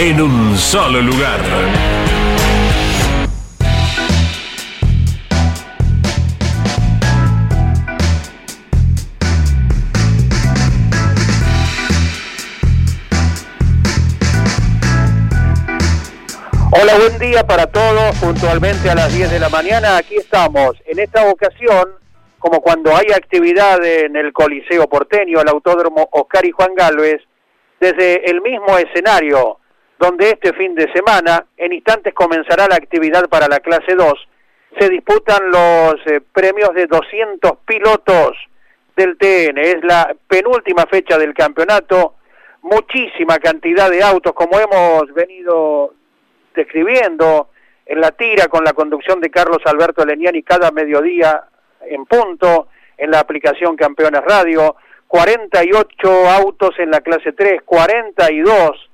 en un solo lugar. Hola, buen día para todos. Puntualmente a las 10 de la mañana, aquí estamos. En esta ocasión, como cuando hay actividad en el Coliseo Porteño, el Autódromo Oscar y Juan Galvez, desde el mismo escenario donde este fin de semana, en instantes comenzará la actividad para la clase 2, se disputan los eh, premios de 200 pilotos del TN. Es la penúltima fecha del campeonato, muchísima cantidad de autos, como hemos venido describiendo en la tira con la conducción de Carlos Alberto Leniani cada mediodía en punto, en la aplicación Campeones Radio, 48 autos en la clase 3, 42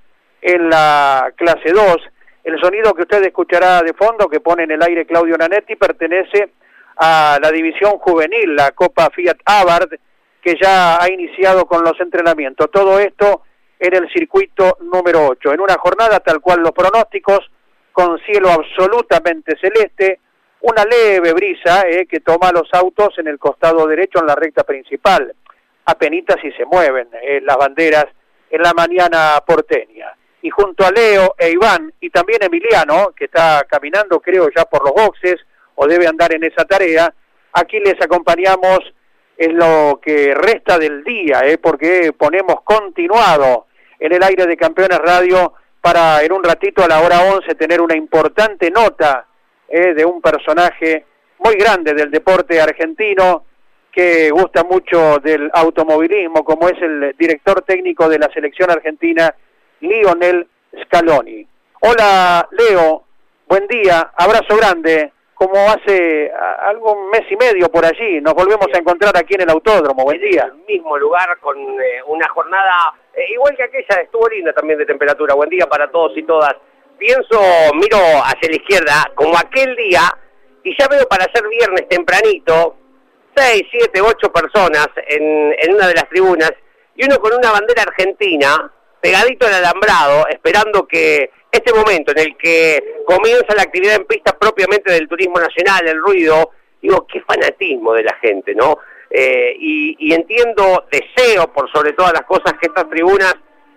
en la clase 2. El sonido que usted escuchará de fondo, que pone en el aire Claudio Nanetti, pertenece a la división juvenil, la Copa Fiat Abarth, que ya ha iniciado con los entrenamientos. Todo esto en el circuito número 8. En una jornada tal cual los pronósticos, con cielo absolutamente celeste, una leve brisa eh, que toma los autos en el costado derecho en la recta principal. Apenitas si se mueven eh, las banderas en la mañana porteña y junto a Leo e Iván y también Emiliano, que está caminando creo ya por los boxes o debe andar en esa tarea, aquí les acompañamos en lo que resta del día, ¿eh? porque ponemos continuado en el aire de Campeones Radio para en un ratito a la hora 11 tener una importante nota ¿eh? de un personaje muy grande del deporte argentino que gusta mucho del automovilismo, como es el director técnico de la selección argentina, Lionel Scaloni. Hola Leo, buen día, abrazo grande. Como hace algún mes y medio por allí, nos volvemos a encontrar aquí en el autódromo. Buen día. En el mismo lugar con eh, una jornada eh, igual que aquella, estuvo linda también de temperatura. Buen día para todos y todas. Pienso, miro hacia la izquierda, como aquel día, y ya veo para ser viernes tempranito, seis, siete, ocho personas en, en una de las tribunas, y uno con una bandera argentina, pegadito al alambrado, esperando que este momento en el que comienza la actividad en pista propiamente del turismo nacional, el ruido, digo, qué fanatismo de la gente, ¿no? Eh, y, entiendo, deseo por sobre todas las cosas que estas tribunas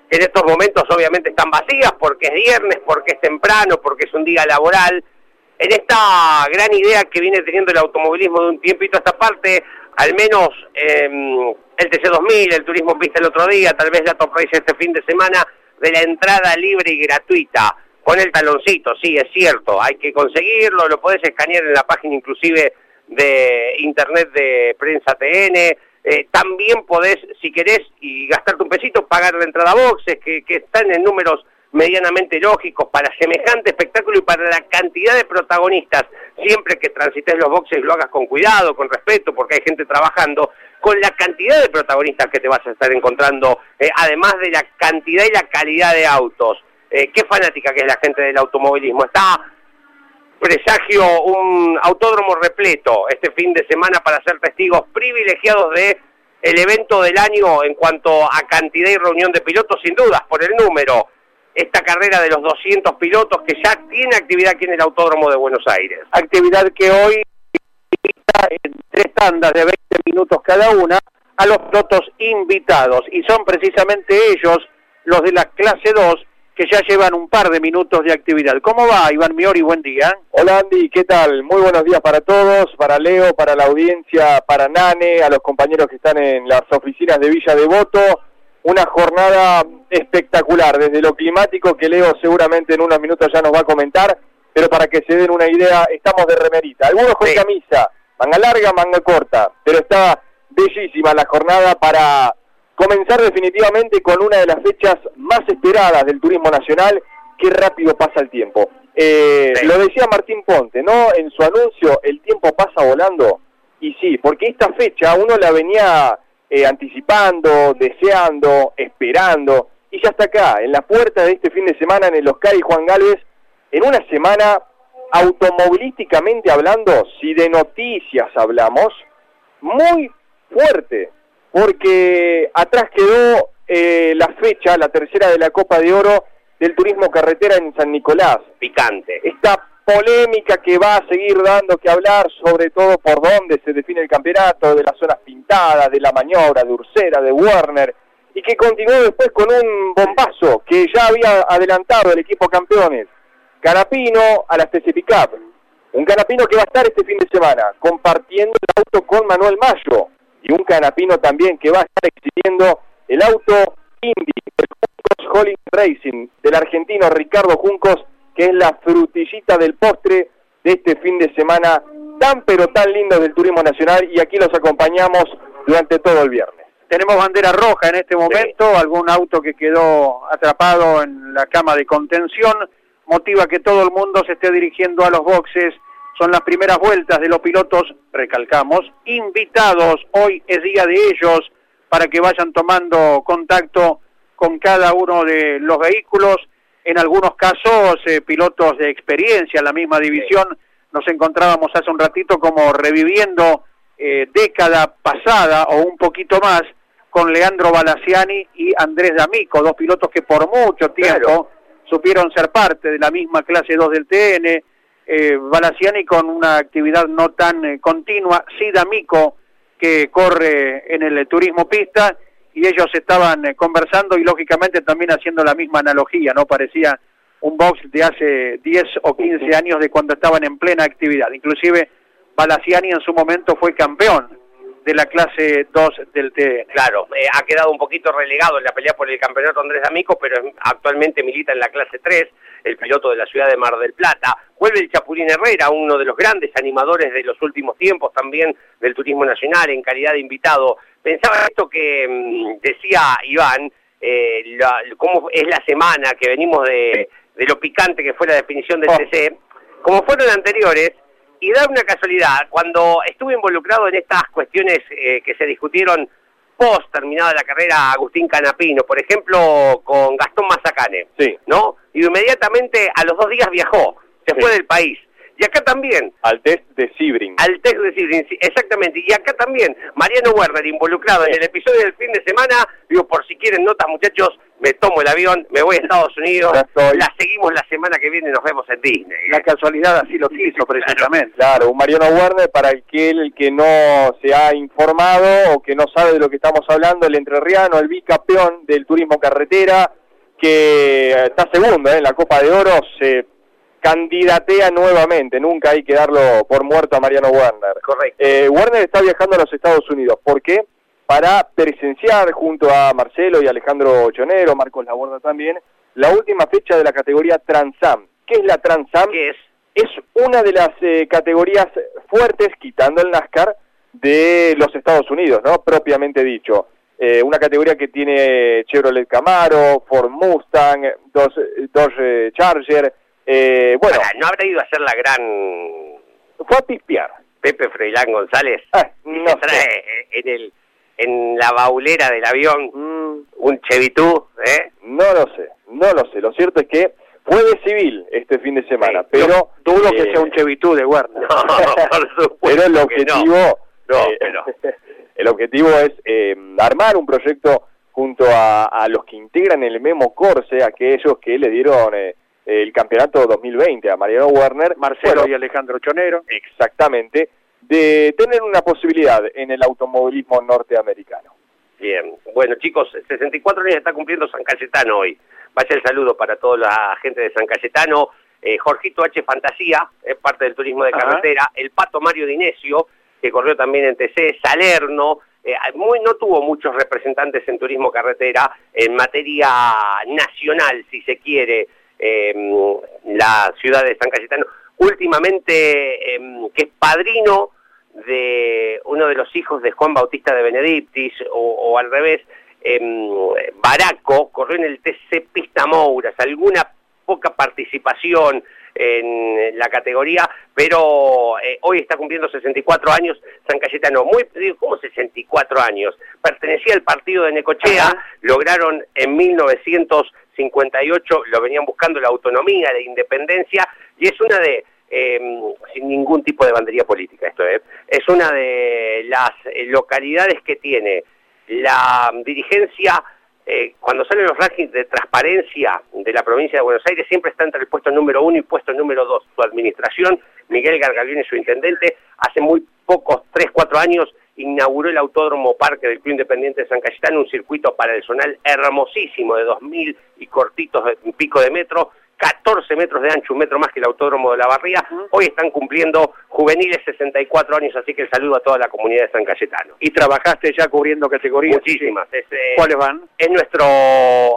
en estos momentos obviamente están vacías porque es viernes, porque es temprano, porque es un día laboral. En esta gran idea que viene teniendo el automovilismo de un tiempito a esta parte, al menos em, el TC2000, el Turismo Pista el otro día, tal vez la Top Race este fin de semana, de la entrada libre y gratuita, con el taloncito, sí, es cierto, hay que conseguirlo, lo podés escanear en la página inclusive de internet de Prensa TN, eh, también podés, si querés, y gastarte un pesito, pagar la entrada a boxes, que, que están en números medianamente lógicos para semejante espectáculo y para la cantidad de protagonistas, siempre que transites los boxes lo hagas con cuidado, con respeto, porque hay gente trabajando, con la cantidad de protagonistas que te vas a estar encontrando, eh, además de la cantidad y la calidad de autos. Eh, qué fanática que es la gente del automovilismo. Está presagio un autódromo repleto este fin de semana para ser testigos privilegiados de el evento del año en cuanto a cantidad y reunión de pilotos, sin dudas, por el número esta carrera de los 200 pilotos que ya tiene actividad aquí en el Autódromo de Buenos Aires. Actividad que hoy en tres tandas de 20 minutos cada una a los pilotos invitados y son precisamente ellos los de la clase 2 que ya llevan un par de minutos de actividad. ¿Cómo va, Iván Miori? Buen día. Hola Andy, ¿qué tal? Muy buenos días para todos, para Leo, para la audiencia, para Nane, a los compañeros que están en las oficinas de Villa Devoto. Una jornada espectacular, desde lo climático que Leo seguramente en unos minutos ya nos va a comentar, pero para que se den una idea, estamos de remerita. Algunos con camisa, manga larga, manga corta, pero está bellísima la jornada para comenzar definitivamente con una de las fechas más esperadas del turismo nacional, qué rápido pasa el tiempo. Eh, lo decía Martín Ponte, ¿no? En su anuncio, el tiempo pasa volando, y sí, porque esta fecha uno la venía eh, anticipando, deseando, esperando, y ya está acá, en la puerta de este fin de semana en el Oscar y Juan Galvez, en una semana automovilísticamente hablando, si de noticias hablamos, muy fuerte, porque atrás quedó eh, la fecha, la tercera de la Copa de Oro del Turismo Carretera en San Nicolás. Picante. Esta polémica que va a seguir dando que hablar, sobre todo por dónde se define el campeonato, de las zonas pintadas, de la maniobra, de Ursera, de Werner, y que continuó después con un bombazo que ya había adelantado el equipo campeones. Canapino a la TC Pickup. Un Canapino que va a estar este fin de semana compartiendo el auto con Manuel Mayo y un canapino también que va a estar exhibiendo el auto Indy, el Juncos Holling Racing del argentino Ricardo Juncos, que es la frutillita del postre de este fin de semana tan pero tan lindo del turismo nacional y aquí los acompañamos durante todo el viernes. Tenemos bandera roja en este momento, algún auto que quedó atrapado en la cama de contención, motiva que todo el mundo se esté dirigiendo a los boxes son las primeras vueltas de los pilotos, recalcamos, invitados. Hoy es día de ellos para que vayan tomando contacto con cada uno de los vehículos. En algunos casos, eh, pilotos de experiencia en la misma división. Nos encontrábamos hace un ratito como reviviendo eh, década pasada o un poquito más con Leandro Balaciani y Andrés D'Amico, dos pilotos que por mucho tiempo supieron ser parte de la misma clase 2 del TN, eh, Balaciani con una actividad no tan eh, continua, sí D'Amico que corre en el turismo pista y ellos estaban eh, conversando y lógicamente también haciendo la misma analogía, ¿no? Parecía un box de hace 10 o 15 años de cuando estaban en plena actividad. Inclusive Balaciani en su momento fue campeón de la clase 2 del TN. Claro, eh, ha quedado un poquito relegado en la pelea por el campeonato Andrés D'Amico, pero actualmente milita en la clase 3, el piloto de la ciudad de Mar del Plata. Vuelve el Chapulín Herrera, uno de los grandes animadores de los últimos tiempos también del turismo nacional, en calidad de invitado. Pensaba esto que mm, decía Iván, eh, cómo es la semana que venimos de, de lo picante que fue la definición del TC, oh. como fueron anteriores, y da una casualidad, cuando estuve involucrado en estas cuestiones eh, que se discutieron post terminada la carrera Agustín Canapino, por ejemplo, con Gastón Mazacane, sí. ¿no? Y inmediatamente a los dos días viajó, se fue del país. Y acá también. Al test de Sibrin. Al test de Sibrin, exactamente. Y acá también, Mariano Werner, involucrado en el episodio del fin de semana, digo, por si quieren notas, muchachos, me tomo el avión, me voy a Estados Unidos, la seguimos la semana que viene y nos vemos en Disney. La casualidad así lo quiso, precisamente. Claro, un Mariano Werner, para aquel que no se ha informado o que no sabe de lo que estamos hablando, el entrerriano, el bicampeón del turismo carretera, que está segundo ¿eh? en la Copa de Oro, se candidatea nuevamente, nunca hay que darlo por muerto a Mariano Werner. Correcto. Eh, Werner está viajando a los Estados Unidos, ¿por qué? Para presenciar junto a Marcelo y Alejandro Chonero, Marcos Laborda también, la última fecha de la categoría Transam. ¿Qué es la Transam? ¿Qué es? Es una de las eh, categorías fuertes, quitando el NASCAR, de los Estados Unidos, ¿no? Propiamente dicho. Eh, una categoría que tiene Chevrolet Camaro, Ford Mustang, dos, dos Charger, eh, bueno. ¿No habrá ido a hacer la gran... Fue a pispear. Pepe Freilán González. Ah, no trae en, el, en la baulera del avión mm. un Chevitú, ¿eh? No lo sé, no lo sé. Lo cierto es que fue de civil este fin de semana, pero... Dudo que sea un Chevitú de. No, por supuesto Pero el objetivo... No, eh, pero... el objetivo es eh, armar un proyecto junto a, a, los que integran el Memo Corse, aquellos que le dieron eh, el campeonato 2020 a Mariano Werner, Marcelo y Alejandro Chonero. Exactamente, de tener una posibilidad en el automovilismo norteamericano. Bien, bueno chicos, 64 años está cumpliendo San Cayetano hoy. vaya el saludo para toda la gente de San Cayetano, eh, Jorgito H. Fantasía, es parte del turismo de carretera, el Pato Mario Dinesio, que corrió también en TC, Salerno, eh, muy, no tuvo muchos representantes en turismo carretera en materia nacional, si se quiere, em, la ciudad de San Cayetano. Últimamente, em, que es padrino de uno de los hijos de Juan Bautista de Benedictis, o, al revés, em, Baraco, corrió en el TC Pista Mouras, alguna poca participación en la categoría, pero eh, hoy está cumpliendo 64 años San Cayetano. Muy, ¿cómo 64 años? Pertenecía al partido de Necochea, lograron en 1958, lo venían buscando la autonomía, la independencia, y es una de, em, sin ningún tipo de bandería política esto, ¿eh? es una de las eh, localidades que tiene la dirigencia eh, cuando salen los rankings de transparencia de la provincia de Buenos Aires, siempre está entre el puesto número uno y puesto número dos. Su administración, Miguel Gargalione, su intendente, hace muy pocos, tres, cuatro años, inauguró el Autódromo Parque del Club Independiente de San Cayetano, un circuito para el zonal hermosísimo de 2.000 y cortitos de un pico de metro, 14 metros de ancho, un metro más que el Autódromo de la Barría. Hoy están cumpliendo juveniles 64 años, así que el saludo a toda la comunidad de San Cayetano. ¿Y trabajaste ya cubriendo categorías? Muchísimas. Eh, ¿Cuáles van? Es nuestro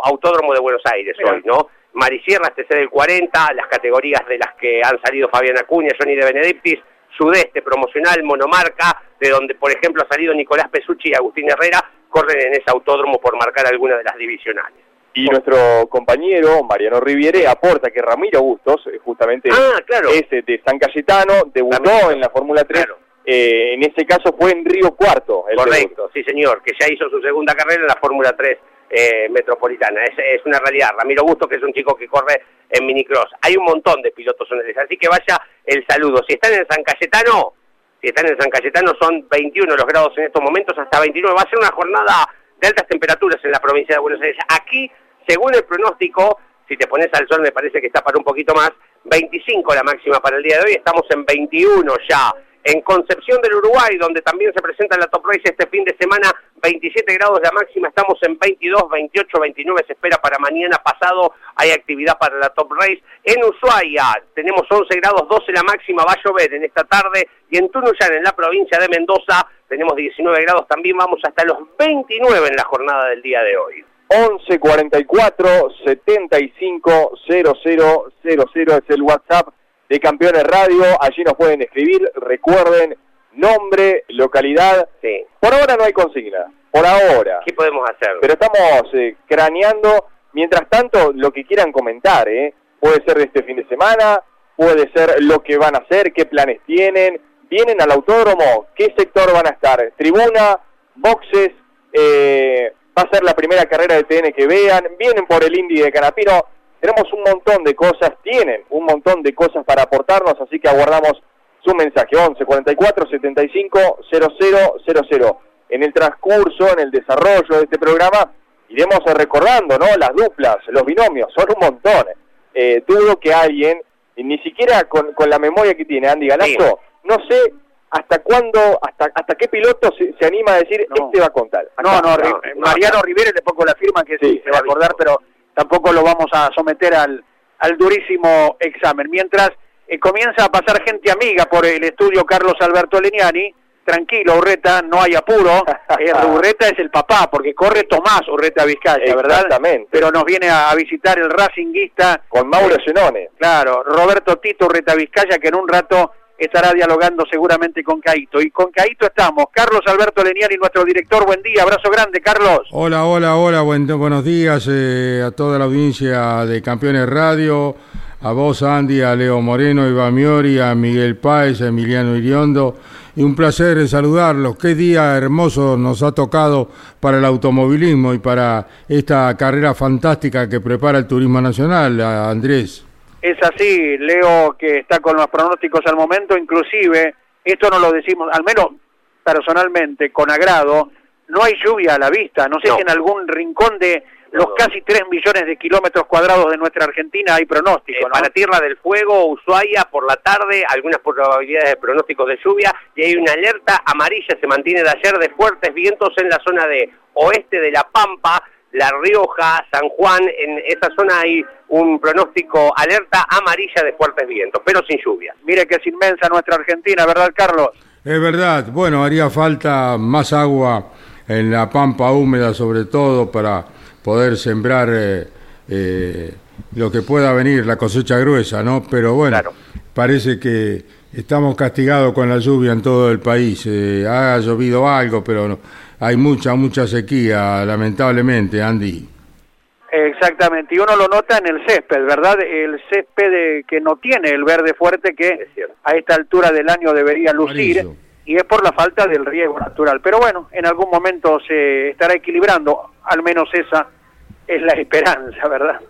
Autódromo de Buenos Aires hoy, ¿no? Marisierra, TC del 40, las categorías de las que han salido Fabián Acuña, Johnny de Benedictis, Sudeste, Promocional, Monomarca, de donde, por ejemplo, ha salido Nicolás Pesucci y Agustín Herrera, corren en ese autódromo por marcar alguna de las divisionales. Y nuestro compañero Mariano Riviere aporta que Ramiro Bustos, eh, justamente ah, es de San Cayetano, debutó en la Fórmula 3. Eh, en ese caso fue en Río Cuarto. Correcto, sí señor, que ya hizo su segunda carrera en la Fórmula 3 eh, metropolitana. Es, es, una realidad. Ramiro Bustos, que es un chico que corre en minicross. Hay un montón de pilotos el así que vaya el saludo. Si están en San Cayetano, si están en San Cayetano son 21 los grados en estos momentos, hasta 29. Va a ser una jornada de altas temperaturas en la provincia de Buenos Aires. Aquí, según el pronóstico, si te pones al sol me parece que está para un poquito más, 25 la máxima para el día de hoy, estamos en 21 ya. En Concepción del Uruguay, donde también se presenta la Top Race este fin de semana, 27 grados la máxima, estamos en 22, 28, 29, se espera para mañana pasado, hay actividad para la Top Race. En Ushuaia tenemos 11 grados, 12 la máxima, va a llover en esta tarde, y en Tunuyán, en la provincia de Mendoza, tenemos 19 grados, también vamos hasta los 29 en la jornada del día de hoy. 11 44 75 00 es el WhatsApp de Campeones Radio, allí nos pueden escribir, recuerden, nombre, localidad. Sí. Por ahora no hay consigna, por ahora. ¿Qué podemos hacer? Pero estamos eh, craneando, mientras tanto, lo que quieran comentar, ¿eh? Puede ser de este fin de semana, puede ser lo que van a hacer, qué planes tienen, vienen al autódromo, qué sector van a estar, tribuna, boxes, eh, va a ser la primera carrera de TN que vean, vienen por el Indy de Canapino, tenemos un montón de cosas, tienen un montón de cosas para aportarnos, así que aguardamos su mensaje 11 44 75 0000. En el transcurso, en el desarrollo de este programa, iremos recordando ¿no? las duplas, los binomios, son un montón. Eh, dudo que alguien, ni siquiera con, la memoria que tiene Andy Galazo, no sé hasta cuándo, hasta hasta qué piloto se, anima a decir este va a contar. no, no, Mariano Rivera le pongo la firma que sí, se va a acordar, pero tampoco lo vamos a someter al, al durísimo examen. Mientras eh, comienza a pasar gente amiga por el estudio Carlos Alberto Leniani, tranquilo Urreta, no hay apuro, eh, Urreta es el papá, porque corre Tomás Urreta Vizcaya, ¿verdad? Exactamente. Pero nos viene a, visitar el Racinguista. Con Mauro Zenone. Claro, Roberto Tito Urreta Vizcaya, que en un rato estará dialogando seguramente con Caito. Y con Caito estamos. Carlos Alberto Leniani, nuestro director. Buen día, abrazo grande, Carlos. Hola, hola, hola. buenos días eh, a toda la audiencia de Campeones Radio. A vos, Andy, a Leo Moreno, Iván Miori, a Miguel Páez, a Emiliano Iriondo. Y un placer saludarlos. Qué día hermoso nos ha tocado para el automovilismo y para esta carrera fantástica que prepara el Turismo Nacional, Andrés. Es así, Leo, que está con los pronósticos al momento, inclusive, esto no lo decimos, al menos personalmente, con agrado, no hay lluvia a la vista, no sé si en algún rincón de los casi 3 millones de kilómetros cuadrados de nuestra Argentina hay pronóstico. Eh, para Tierra del Fuego, Ushuaia, por la tarde, algunas probabilidades de pronósticos de lluvia y hay una alerta amarilla, se mantiene de ayer, de fuertes vientos en la zona de oeste de La Pampa, La Rioja, San Juan, en esa zona hay un pronóstico alerta amarilla de fuertes vientos, pero sin lluvia. Mire que es inmensa nuestra Argentina, ¿verdad, Carlos? Es verdad, bueno, haría falta más agua en la pampa húmeda sobre todo para poder sembrar eh, eh, lo que pueda venir, la cosecha gruesa, ¿no? Pero bueno, parece que estamos castigados con la lluvia en todo el país. Eh, ha llovido algo, pero no, hay mucha, mucha sequía, lamentablemente, Andy. Exactamente, y uno lo nota en el césped, ¿verdad? El césped que no tiene el verde fuerte que a esta altura del año debería lucir, y es por la falta del riego natural. Pero bueno, en algún momento se estará equilibrando, al menos esa es la esperanza, ¿verdad?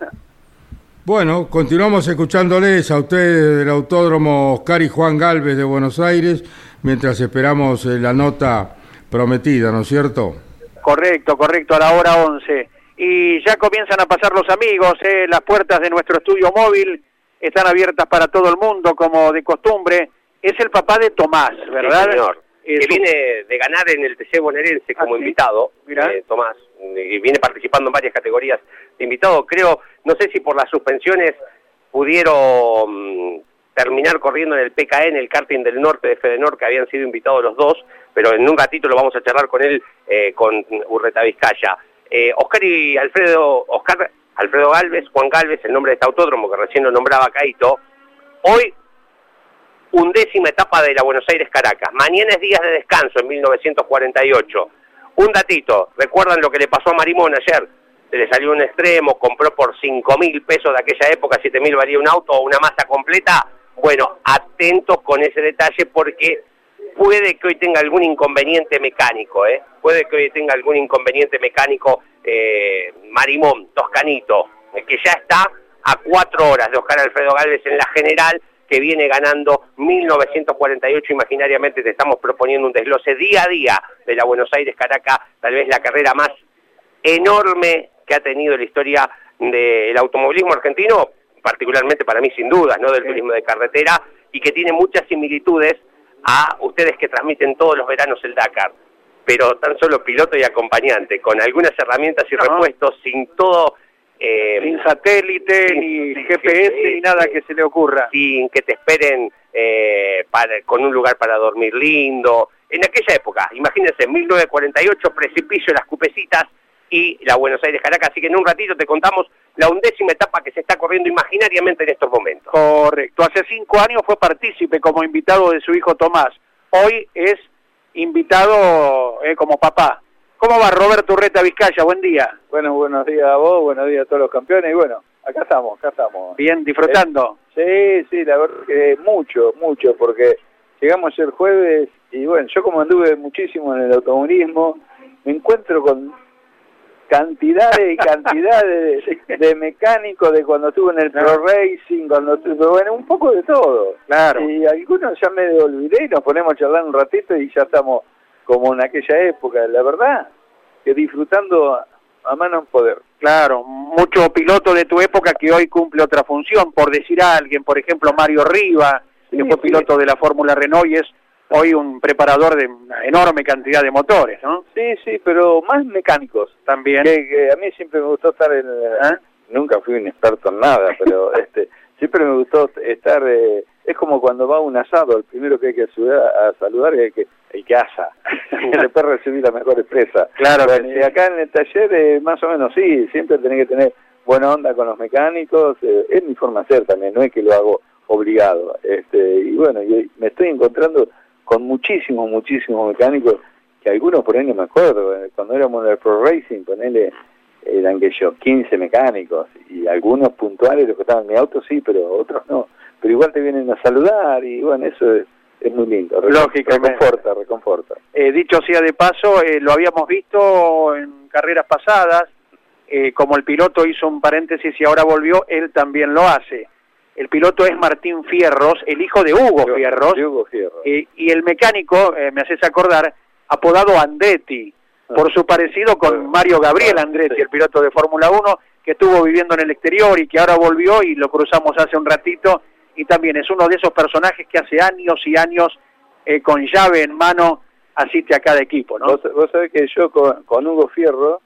Bueno, continuamos escuchándoles a ustedes del Autódromo Oscar y Juan Galvez de Buenos Aires, mientras esperamos eh, la nota prometida, ¿no es cierto? Correcto, correcto, a la hora 11. Y ya comienzan a pasar los amigos, eh, las puertas de nuestro estudio móvil están abiertas para todo el mundo, como de costumbre. Es el papá de Tomás, ¿verdad? Sí, señor. que viene de ganar en el TC bonaerense como ¿Ah, invitado, eh, Tomás, y viene participando en varias categorías invitado. Creo, no sé si por las suspensiones pudieron mm, terminar corriendo en el PKN, el karting del norte de Fedenor, que habían sido invitados los dos, pero en un ratito lo vamos a charlar con él, eh, con Urreta Vizcaya. Eh, Oscar y Alfredo, Oscar Alfredo Galvez, Juan Galvez, el nombre de este autódromo que recién lo nombraba Caito, hoy undécima etapa de la Buenos Aires Caracas, mañana es días de descanso en 1948. Un datito, ¿recuerdan lo que le pasó a Marimón ayer? Se le salió un extremo, compró por 5 mil pesos de aquella época, 7 mil valía un auto o una masa completa, bueno, atentos con ese detalle porque puede que hoy tenga algún inconveniente mecánico, ¿eh? Puede que hoy tenga algún inconveniente mecánico eh, Marimón, Toscanito, que ya está a cuatro horas de Oscar Alfredo Galvez en la general, que viene ganando 1948 imaginariamente. Te estamos proponiendo un desglose día a día de la Buenos Aires Caracas, tal vez la carrera más enorme que ha tenido la historia del automovilismo argentino, particularmente para mí sin dudas, ¿no? del turismo de carretera, y que tiene muchas similitudes a ustedes que transmiten todos los veranos el Dakar, pero tan solo piloto y acompañante, con algunas herramientas y repuestos, sin todo... Eh, sin satélite, ni GPS, ni nada que se le ocurra. Sin que te esperen eh, con un lugar para dormir lindo. En aquella época, imagínense, 1948, precipicio, las cupecitas, y la Buenos Aires Caracas. Así que en un ratito te contamos la undécima etapa que se está corriendo imaginariamente en estos momentos. Correcto. Hace cinco años fue partícipe como invitado de su hijo Tomás. Hoy es invitado eh, como papá. ¿Cómo va Roberto Urreta Vizcaya? Buen día. Bueno, buenos días a vos, buenos días a todos los campeones y bueno, acá estamos, acá estamos. Bien, disfrutando. sí, sí, la verdad que mucho, mucho, porque llegamos el jueves y bueno, yo como anduve muchísimo en el automovilismo, me encuentro con cantidades y cantidades de, mecánicos de cuando estuve en el Pro Racing, cuando estuve, bueno, un poco de todo. Claro. Y algunos ya me olvidé y nos ponemos a charlar un ratito y ya estamos como en aquella época. La verdad, que disfrutando a, mano en poder. Claro, mucho piloto de tu época que hoy cumple otra función, por decir a alguien, por ejemplo Mario Riva, que fue piloto de la Fórmula Renault y es hoy un preparador de una enorme cantidad de motores, ¿no? Sí, sí, pero más mecánicos. También. Que, a mí siempre me gustó estar en... ¿Eh? Nunca fui un experto en nada, pero este siempre me gustó estar... Eh, es como cuando va un asado, el primero que hay que a saludar es el que, el que asa. Después recibir la mejor empresa. Claro. y acá en el taller, eh, más o menos sí, siempre tenés que tener buena onda con los mecánicos. es mi forma de ser también, no es que lo hago obligado. Este, y bueno, y me estoy encontrando con muchísimos, muchísimos mecánicos, que algunos por ahí no me acuerdo, eh, cuando éramos en el Pro Racing, ponele, eran que yo, 15 mecánicos, y algunos puntuales, los que estaban en mi auto sí, pero otros no, pero igual te vienen a saludar, y bueno, eso es, muy lindo, Lógicamente. reconforta, reconforta. Eh, dicho sea de paso, eh, lo habíamos visto en carreras pasadas, como el piloto hizo un paréntesis y ahora volvió, él también lo hace. El piloto es Martín Fierros, el hijo de Hugo Fierros. y el mecánico, eh, me haces acordar, apodado Andretti, ah. por su parecido con Mario Gabriel ah, Andretti, el piloto de Fórmula 1, que estuvo viviendo en el exterior y que ahora volvió y lo cruzamos hace un ratito. Y también es uno de esos personajes que hace años y años, eh, con llave en mano, asiste a cada equipo, ¿no? Vos, sabés que yo con, Hugo Fierro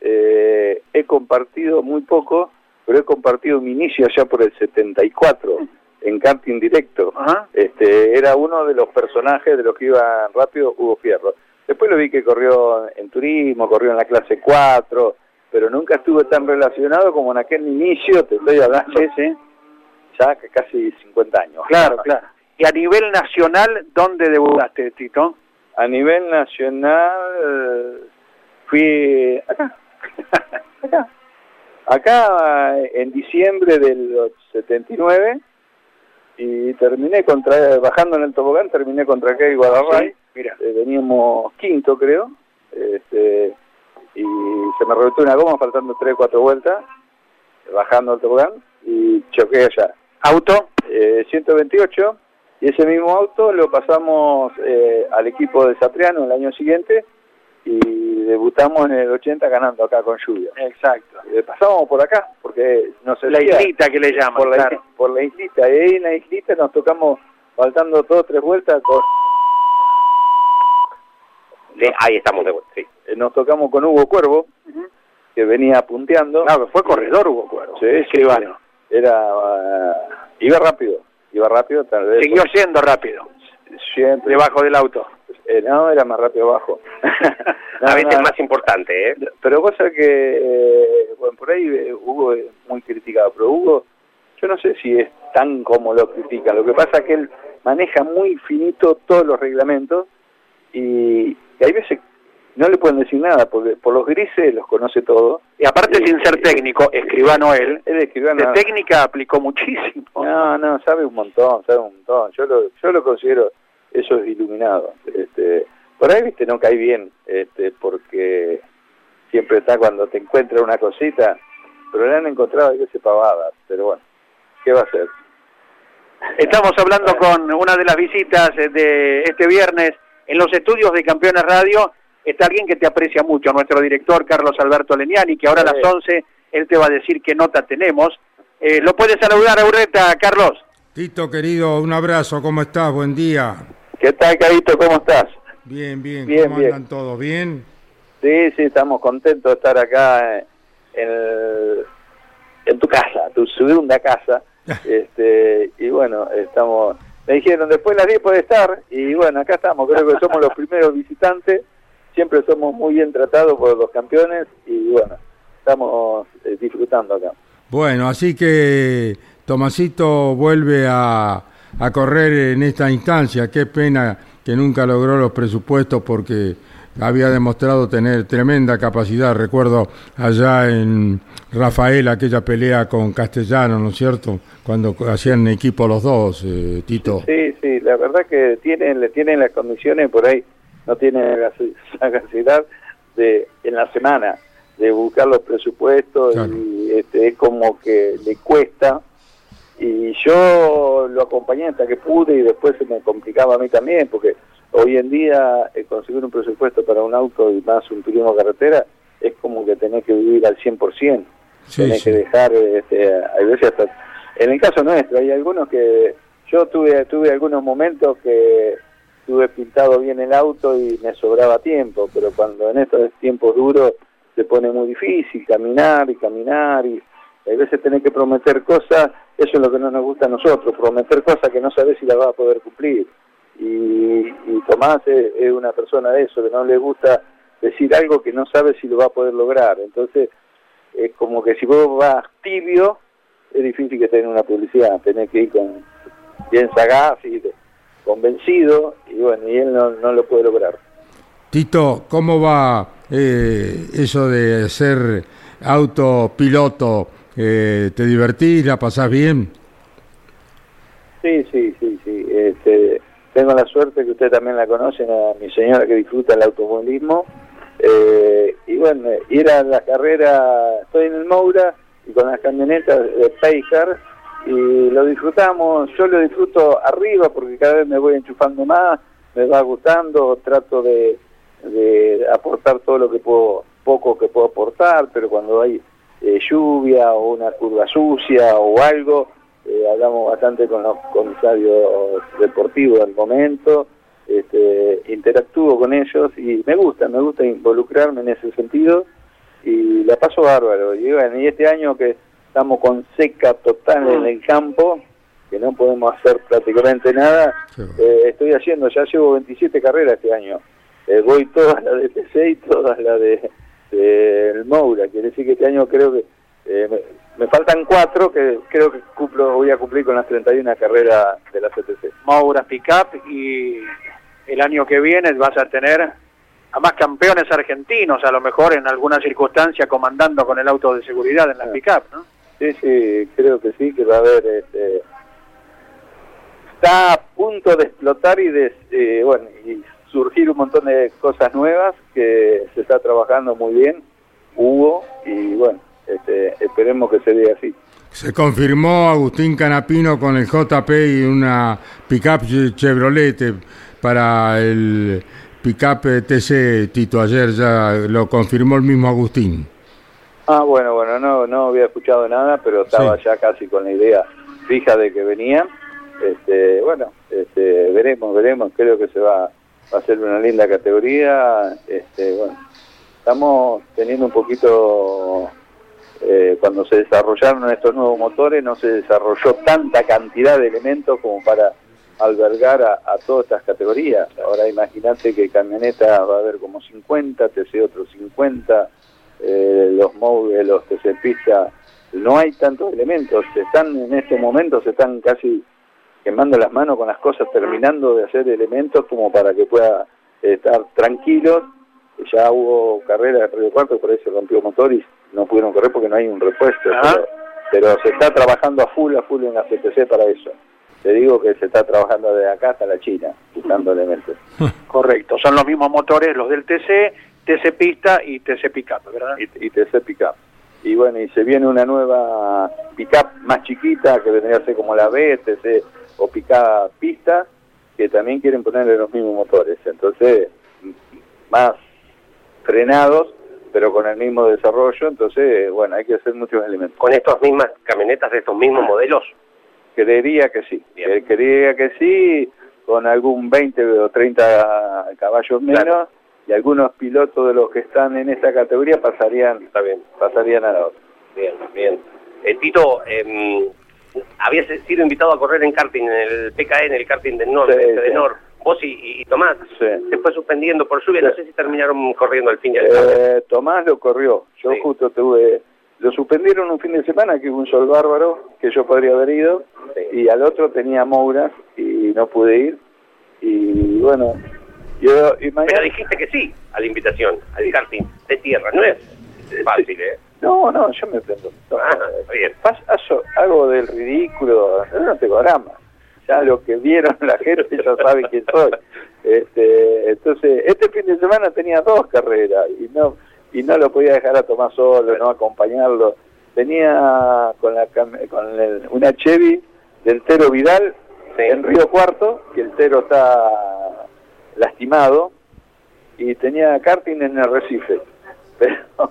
eh, he compartido muy poco, pero he compartido mi inicio allá por el 74 en karting directo. Este, era uno de los personajes de los que iban rápido, Hugo Fierro. Después lo vi que corrió en turismo, corrió en la clase 4, pero nunca estuve tan relacionado como en aquel inicio, te estoy hablando, sí, ya casi 50 años. Claro, claro. ¿Y a nivel nacional dónde debutaste, Tito? A nivel nacional fui acá, acá, acá en diciembre del 79 y terminé contra, bajando en el tobogán, terminé contra acá y Guadalajara. mira. Eh, veníamos quinto, creo, este, y se me reventó una goma faltando 3 4 vueltas, bajando el tobogán, y choqué allá. ¿Auto? Eh, 128, y ese mismo auto lo pasamos eh, al equipo de Satriano el año siguiente, y debutamos en el 80 ganando acá con lluvia. Exacto. Eh, pasábamos por acá, porque no sé La islita que le llaman, por la, por la islita. Y ahí en la islita nos tocamos, faltando dos tres vueltas, con... ahí estamos de vuelta, sí. Eh, nos tocamos con Hugo Cuervo, que venía punteando. Claro, fue corredor Hugo Cuervo. Sí, escribano. Era, uh, iba rápido, iba rápido. Tal vez, Siguió siendo rápido. Siempre. Debajo del auto. Eh, no, era más rápido abajo. no, a veces es más importante, ¿eh? Pero cosa que, eh, bueno, por ahí eh, Hugo es muy criticado, pero Hugo, yo no sé si es tan como lo critican. Lo que pasa es que él maneja muy finito todos los reglamentos y, y hay veces no le pueden decir nada, porque por los grises los conoce todo. Y aparte sin ser técnico, escribano él, él escribano, de técnica aplicó muchísimo. No, no, sabe un montón, sabe un montón. Yo lo, yo lo considero eso es iluminado. Este, por ahí, viste, no cae bien, este, porque siempre está cuando te encuentra una cosita, pero le han encontrado a veces pavadas, pero bueno, ¿qué va a hacer? Estamos hablando con una de las visitas de este viernes en los estudios de Campeones Radio. Está alguien que te aprecia mucho, nuestro director Carlos Alberto Leniani, que ahora a las 11 él te va a decir qué nota tenemos. Eh, ¿Lo puedes saludar, Aurreta, Carlos? Tito, querido, un abrazo, ¿cómo estás? Buen día. ¿Qué tal, Carito? ¿Cómo estás? Bien, bien. bien ¿Cómo bien. andan todos? ¿Bien? Sí, sí, estamos contentos de estar acá en, el, en tu casa, tu segunda casa. este Y bueno, estamos... Me dijeron, después de las 10 puede estar, y bueno, acá estamos, creo que somos los primeros visitantes, siempre somos muy bien tratados por los campeones, y bueno, estamos eh, disfrutando acá. Bueno, así que Tomasito vuelve a, a correr en esta instancia. Qué pena que nunca logró los presupuestos porque había demostrado tener tremenda capacidad. Recuerdo allá en Rafael aquella pelea con Castellano, ¿no es cierto? Cuando hacían equipo los dos, eh, Tito. Sí, sí, la verdad que tienen, le tienen las condiciones por ahí, no tienen la capacidad de en la semana de buscar los presupuestos claro. y este, es como que le cuesta y yo lo acompañé hasta que pude y después se me complicaba a mí también porque hoy en día eh, conseguir un presupuesto para un auto y más un turismo carretera es como que tenés que vivir al 100%, sí, tenés sí. que dejar, este, hay veces hasta, en el caso nuestro hay algunos que, yo tuve, tuve algunos momentos que tuve pintado bien el auto y me sobraba tiempo, pero cuando en estos tiempos duros se pone muy difícil caminar y caminar y hay veces tenés que prometer cosas, eso es lo que no nos gusta a nosotros, prometer cosas que no sabes si las vas a poder cumplir. Y, y Tomás es, es, una persona de eso, que no le gusta decir algo que no sabe si lo va a poder lograr. Entonces, es como que si vos vas tibio, es difícil que tenga una publicidad, tenés que ir con bien sagaz y convencido, y bueno, y él no, no lo puede lograr. Tito, ¿cómo va eh, eso de ser autopiloto? Eh, ¿Te divertís? ¿La pasás bien? Sí, sí, sí, sí. Este, tengo la suerte que usted también la conocen, a mi señora que disfruta el automovilismo. Eh, y bueno, ir a la carrera, estoy en el Moura y con las camionetas de Paycar y lo disfrutamos, yo lo disfruto arriba porque cada vez me voy enchufando más, me va gustando, trato de, de aportar todo lo que puedo, poco que puedo aportar, pero cuando hay eh, lluvia o una curva sucia o algo, eh, hablamos bastante con los comisarios deportivos del momento, este, interactúo con ellos y me gusta, me gusta involucrarme en ese sentido y la paso bárbaro. Y, bueno, y este año que estamos con seca total en el campo, que no podemos hacer prácticamente nada, eh, estoy haciendo, ya llevo 27 carreras este año. Eh, voy todas las de TC y todas las de, el Moura, quiere decir que este año creo que eh, me, faltan cuatro que creo que cumplo, voy a cumplir con las 31 carreras de la CTC. Moura, Pickup y el año que viene vas a tener a más campeones argentinos, a lo mejor en alguna circunstancia comandando con el auto de seguridad en la pick-up, ¿no? Sí, sí, creo que sí, que va a haber... Este, está a punto de explotar y de, eh, bueno, y surgir un montón de cosas nuevas que se está trabajando muy bien, hubo, y bueno, este, esperemos que se dé así. Se confirmó Agustín Canapino con el JP y una pickup Chevrolet para el pickup TC Tito. Ayer ya lo confirmó el mismo Agustín. Ah, bueno, bueno, no, no había escuchado nada, pero estaba ya casi con la idea fija de que venía. Este, bueno, este, veremos, veremos. Creo que se va, va a ser una linda categoría. Este, bueno, estamos teniendo un poquito eh, cuando se desarrollaron estos nuevos motores no se desarrolló tanta cantidad de elementos como para albergar a, todas estas categorías. Ahora imagínate que camioneta va a haber como 50, TC otros 50, eh, los móviles, los TC pista, no hay tantos elementos, están en este momento, se están casi quemando las manos con las cosas, terminando de hacer elementos como para que pueda estar tranquilos ya hubo carrera de Río Cuarto, por eso rompió motor y no pudieron correr porque no hay un repuesto. Pero, se está trabajando a full, a full en la CTC para eso. Te digo que se está trabajando de acá hasta la China, buscando elementos. Correcto, son los mismos motores, los del TC, TC Pista y TC Pickup, ¿verdad? Y, TC Pickup. Y bueno, y se viene una nueva Pickup más chiquita, que vendría a ser como la B, TC o Pickup Pista, que también quieren ponerle los mismos motores. Entonces, más frenados, pero con el mismo desarrollo, entonces, bueno, hay que hacer muchos elementos. ¿Con estas mismas camionetas de estos mismos modelos? Creería que sí, eh, creería que sí, con algún 20 o 30 caballos menos, y algunos pilotos de los que están en esta categoría pasarían, Está bien. pasarían a la otra. Bien, bien. Eh, Tito, eh, habías sido invitado a correr en karting, en el PKN, en el karting del norte, este de Nor vos y, Tomás, se fue suspendiendo por lluvia, no sé si terminaron corriendo al fin de eh, Tomás lo corrió, yo justo tuve, lo suspendieron un fin de semana, que hubo un sol bárbaro, que yo podría haber ido, y al otro tenía Moura y no pude ir, y bueno, yo... Y Pero dijiste que sí a la invitación, al karting de tierra, no es fácil, ¿eh? No, no, yo me prendo. Ah, bien. hago del ridículo, no tengo drama ya lo que vieron la gente ya sabe quién soy. Este, entonces, este fin de semana tenía dos carreras y no y no lo podía dejar a tomar solo, no acompañarlo. Tenía con la con una Chevy del Tero Vidal en Río Cuarto, que el Tero está lastimado, y tenía karting en el Recife. Pero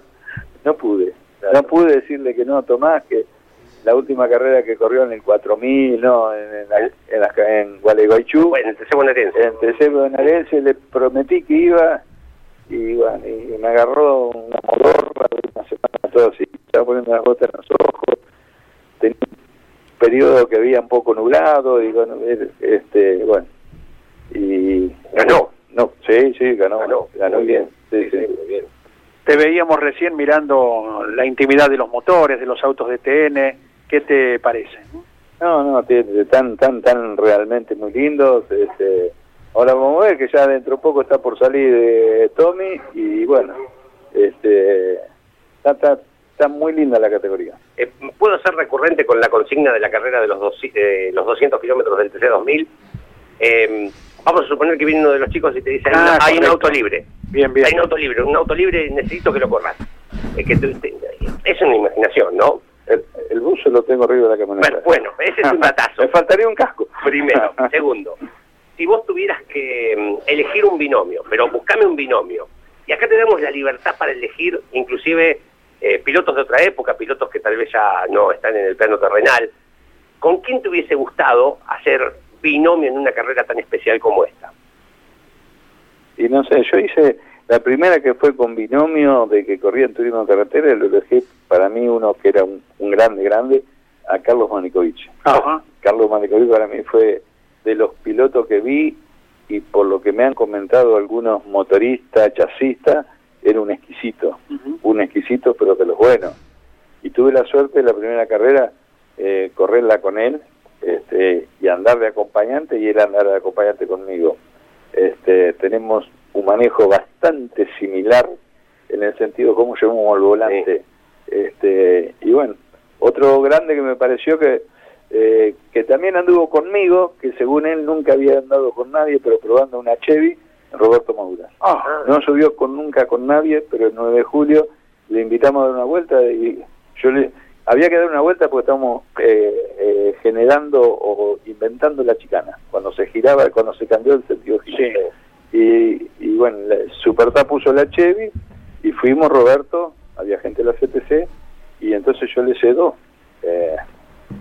no pude. No pude decirle que no, Tomás, que la última carrera que corrió en el 4000, no, en, en, en, en Gualeguaychú. en el TC bonaerense. En TC bonaerense le prometí que iba y bueno, y me agarró una modorra de una semana todo así, estaba poniendo las botas en los ojos, tenía un periodo que había un poco nublado, y bueno, este, bueno, y ganó. No, sí, sí, ganó, ganó, ganó bien, sí, sí, muy bien. Te veíamos recién mirando la intimidad de los motores, de los autos de TN, ¿Qué te parece? No, no, tan, tan, tan realmente muy lindos. Este, ahora vamos a ver que ya dentro de poco está por salir de Tommy y bueno, este, está, está, muy linda la categoría. Eh, ¿Puedo ser recurrente con la consigna de la carrera de los, dos, los 200 kilómetros del TC2000? Eh, vamos a suponer que viene uno de los chicos y te dice, ah, hay un auto libre. Bien, bien. Hay un auto libre, un auto libre necesito que lo corras. que es una imaginación, ¿no? El, bus lo tengo arriba de la camioneta. Bueno, ese es un datazo. Me faltaría un casco. Primero. Segundo, si vos tuvieras que mm, elegir un binomio, pero buscame un binomio, y acá tenemos la libertad para elegir inclusive eh, pilotos de otra época, pilotos que tal vez ya no están en el plano terrenal, ¿con quién te hubiese gustado hacer binomio en una carrera tan especial como esta? Y no sé, yo hice La primera que fue con binomio de que corría en turismo de carretera, lo elegí para mí uno que era un, grande, grande, a Carlos Manikovich. Carlos Manikovich para mí fue de los pilotos que vi y por lo que me han comentado algunos motoristas, chasistas, era un exquisito, un exquisito pero de los buenos. Y tuve la suerte de la primera carrera eh, correrla con él este, y andar de acompañante y él andar de acompañante conmigo. Este, tenemos un manejo bastante similar en el sentido de cómo llevamos el volante. Este, y bueno, otro grande que me pareció que eh, que también anduvo conmigo, que según él nunca había andado con nadie, pero probando una Chevy, Roberto Maura. Ah. No subió con nunca con nadie, pero el 9 de julio le invitamos a dar una vuelta y yo le había que dar una vuelta porque estábamos eh, eh, generando o inventando la chicana, cuando se giraba, cuando se cambió el sentido Y, y bueno, Supertá puso la Chevy y fuimos Roberto, había gente de la CTC, y entonces yo le cedo eh,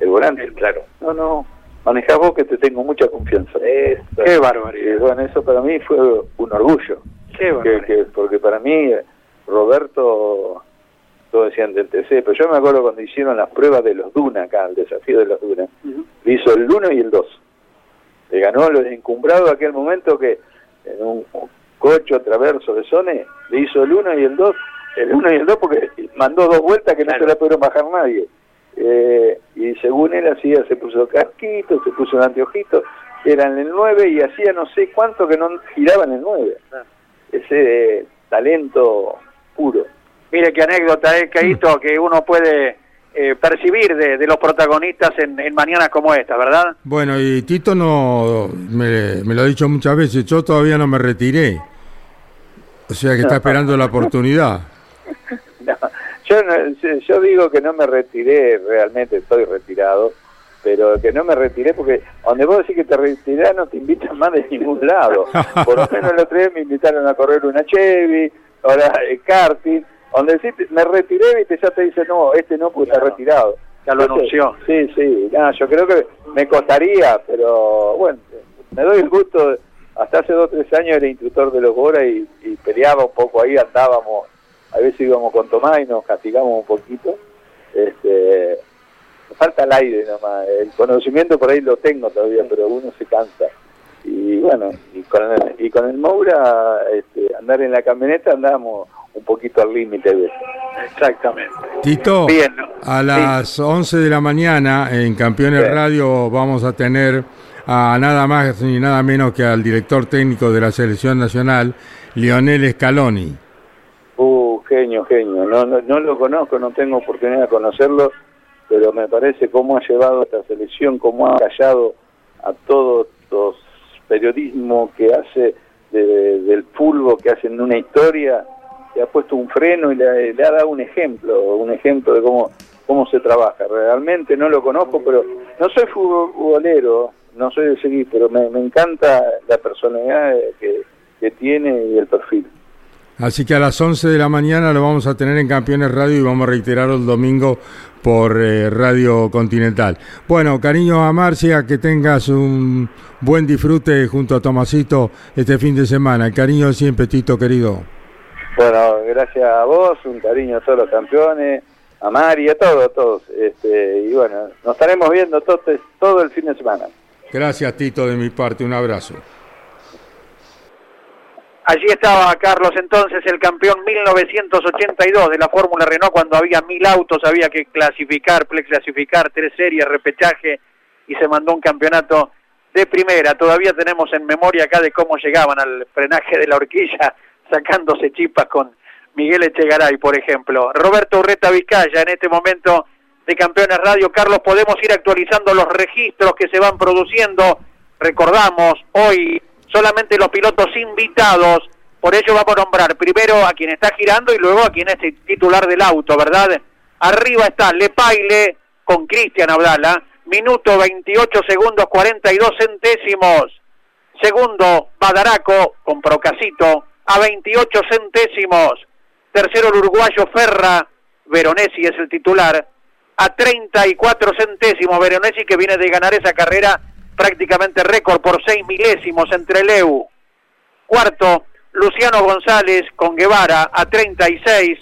el volante. Claro. No, no, manejá vos que te tengo mucha confianza. Qué barbaridad. bueno, eso para mí fue un orgullo. Qué barbaridad. porque para mí, Roberto, todos decían del TC, pero yo me acuerdo cuando hicieron las pruebas de los Duna acá, el desafío de los Duna, hizo el 1 y el 2. Le ganó los encumbrados aquel momento que en un coche traverso de Sone, le hizo el 1 y el 2, el 1 y el 2 porque mandó dos vueltas que no se la pudieron bajar nadie. Eh, y según él hacía, se puso casquito, se puso un anteojito, eran el 9 y hacía no sé cuánto que no giraban el 9. Ese talento puro. Mire qué anécdota, eh, Caíto, que uno puede eh, percibir de, los protagonistas en, en, mañanas como esta, ¿verdad? Bueno, y Tito no me, me, lo ha dicho muchas veces, yo todavía no me retiré. O sea que está esperando la oportunidad. Yo, yo digo que no me retiré, realmente estoy retirado, pero que no me retiré porque donde vos decís que te retirás no te invitan más de ningún lado. Por lo menos el otro día me invitaron a correr una Chevy, ahora el karting, donde decís me retiré y ya te dice no, este no porque está retirado. Ya lo anunció. Sí, sí, yo creo que me costaría, pero bueno, me doy el gusto, hasta hace dos o tres años era instructor de los Bora y peleaba un poco ahí, andábamos a veces íbamos con Tomás y nos castigamos un poquito. Este, falta el aire nomás, el conocimiento por ahí lo tengo todavía, pero uno se cansa. Y bueno, y con el, y con el Moura, este, andar en la camioneta andamos un poquito al límite Exactamente. Tito, a las 11 de la mañana en Campeones Radio vamos a tener a nada más ni nada menos que al director técnico de la Selección Nacional, Lionel Scaloni. Uh, genio, genio. No, no, lo conozco, no tengo oportunidad de conocerlo, pero me parece cómo ha llevado a esta selección, cómo ha callado a todos los periodismo que hace del fútbol, que hacen una historia, que ha puesto un freno y le, ha dado un ejemplo, un ejemplo de cómo, cómo se trabaja. Realmente no lo conozco, pero no soy futbolero, no soy de seguir, pero me, encanta la personalidad que, que tiene y el perfil. Así que a las 11 de la mañana lo vamos a tener en Campeones Radio y vamos a reiterarlo el domingo por eh, Radio Continental. Bueno, cariño a Marcia, que tengas un buen disfrute junto a Tomasito este fin de semana. Cariño siempre, Tito querido. Bueno, gracias a vos, un cariño a todos los campeones, a Mari, a todos, a todos. Este, y bueno, nos estaremos viendo todo, todo el fin de semana. Gracias, Tito, de mi parte. Un abrazo. Allí estaba Carlos entonces, el campeón 1982 de la Fórmula Renault, cuando había mil autos, había que clasificar, clasificar tres series, repechaje, y se mandó un campeonato de primera. Todavía tenemos en memoria acá de cómo llegaban al frenaje de la horquilla, sacándose chipas con Miguel Echegaray, por ejemplo. Roberto Urreta Vizcaya, en este momento de Campeones Radio. Carlos, podemos ir actualizando los registros que se van produciendo. Recordamos, hoy solamente los pilotos invitados, por ello vamos a nombrar primero a quien está girando y luego a quien es titular del auto, ¿verdad? Arriba está Lepaile con Cristian Abdala, minuto 28 segundos 42 centésimos. Segundo, Badaraco con Procasito a 28 centésimos. Tercero, el uruguayo Ferra, Veronesi es el titular, a 34 centésimos. Veronesi que viene de ganar esa carrera prácticamente récord por seis milésimos entre Leu. Cuarto, Luciano González con Guevara a 36.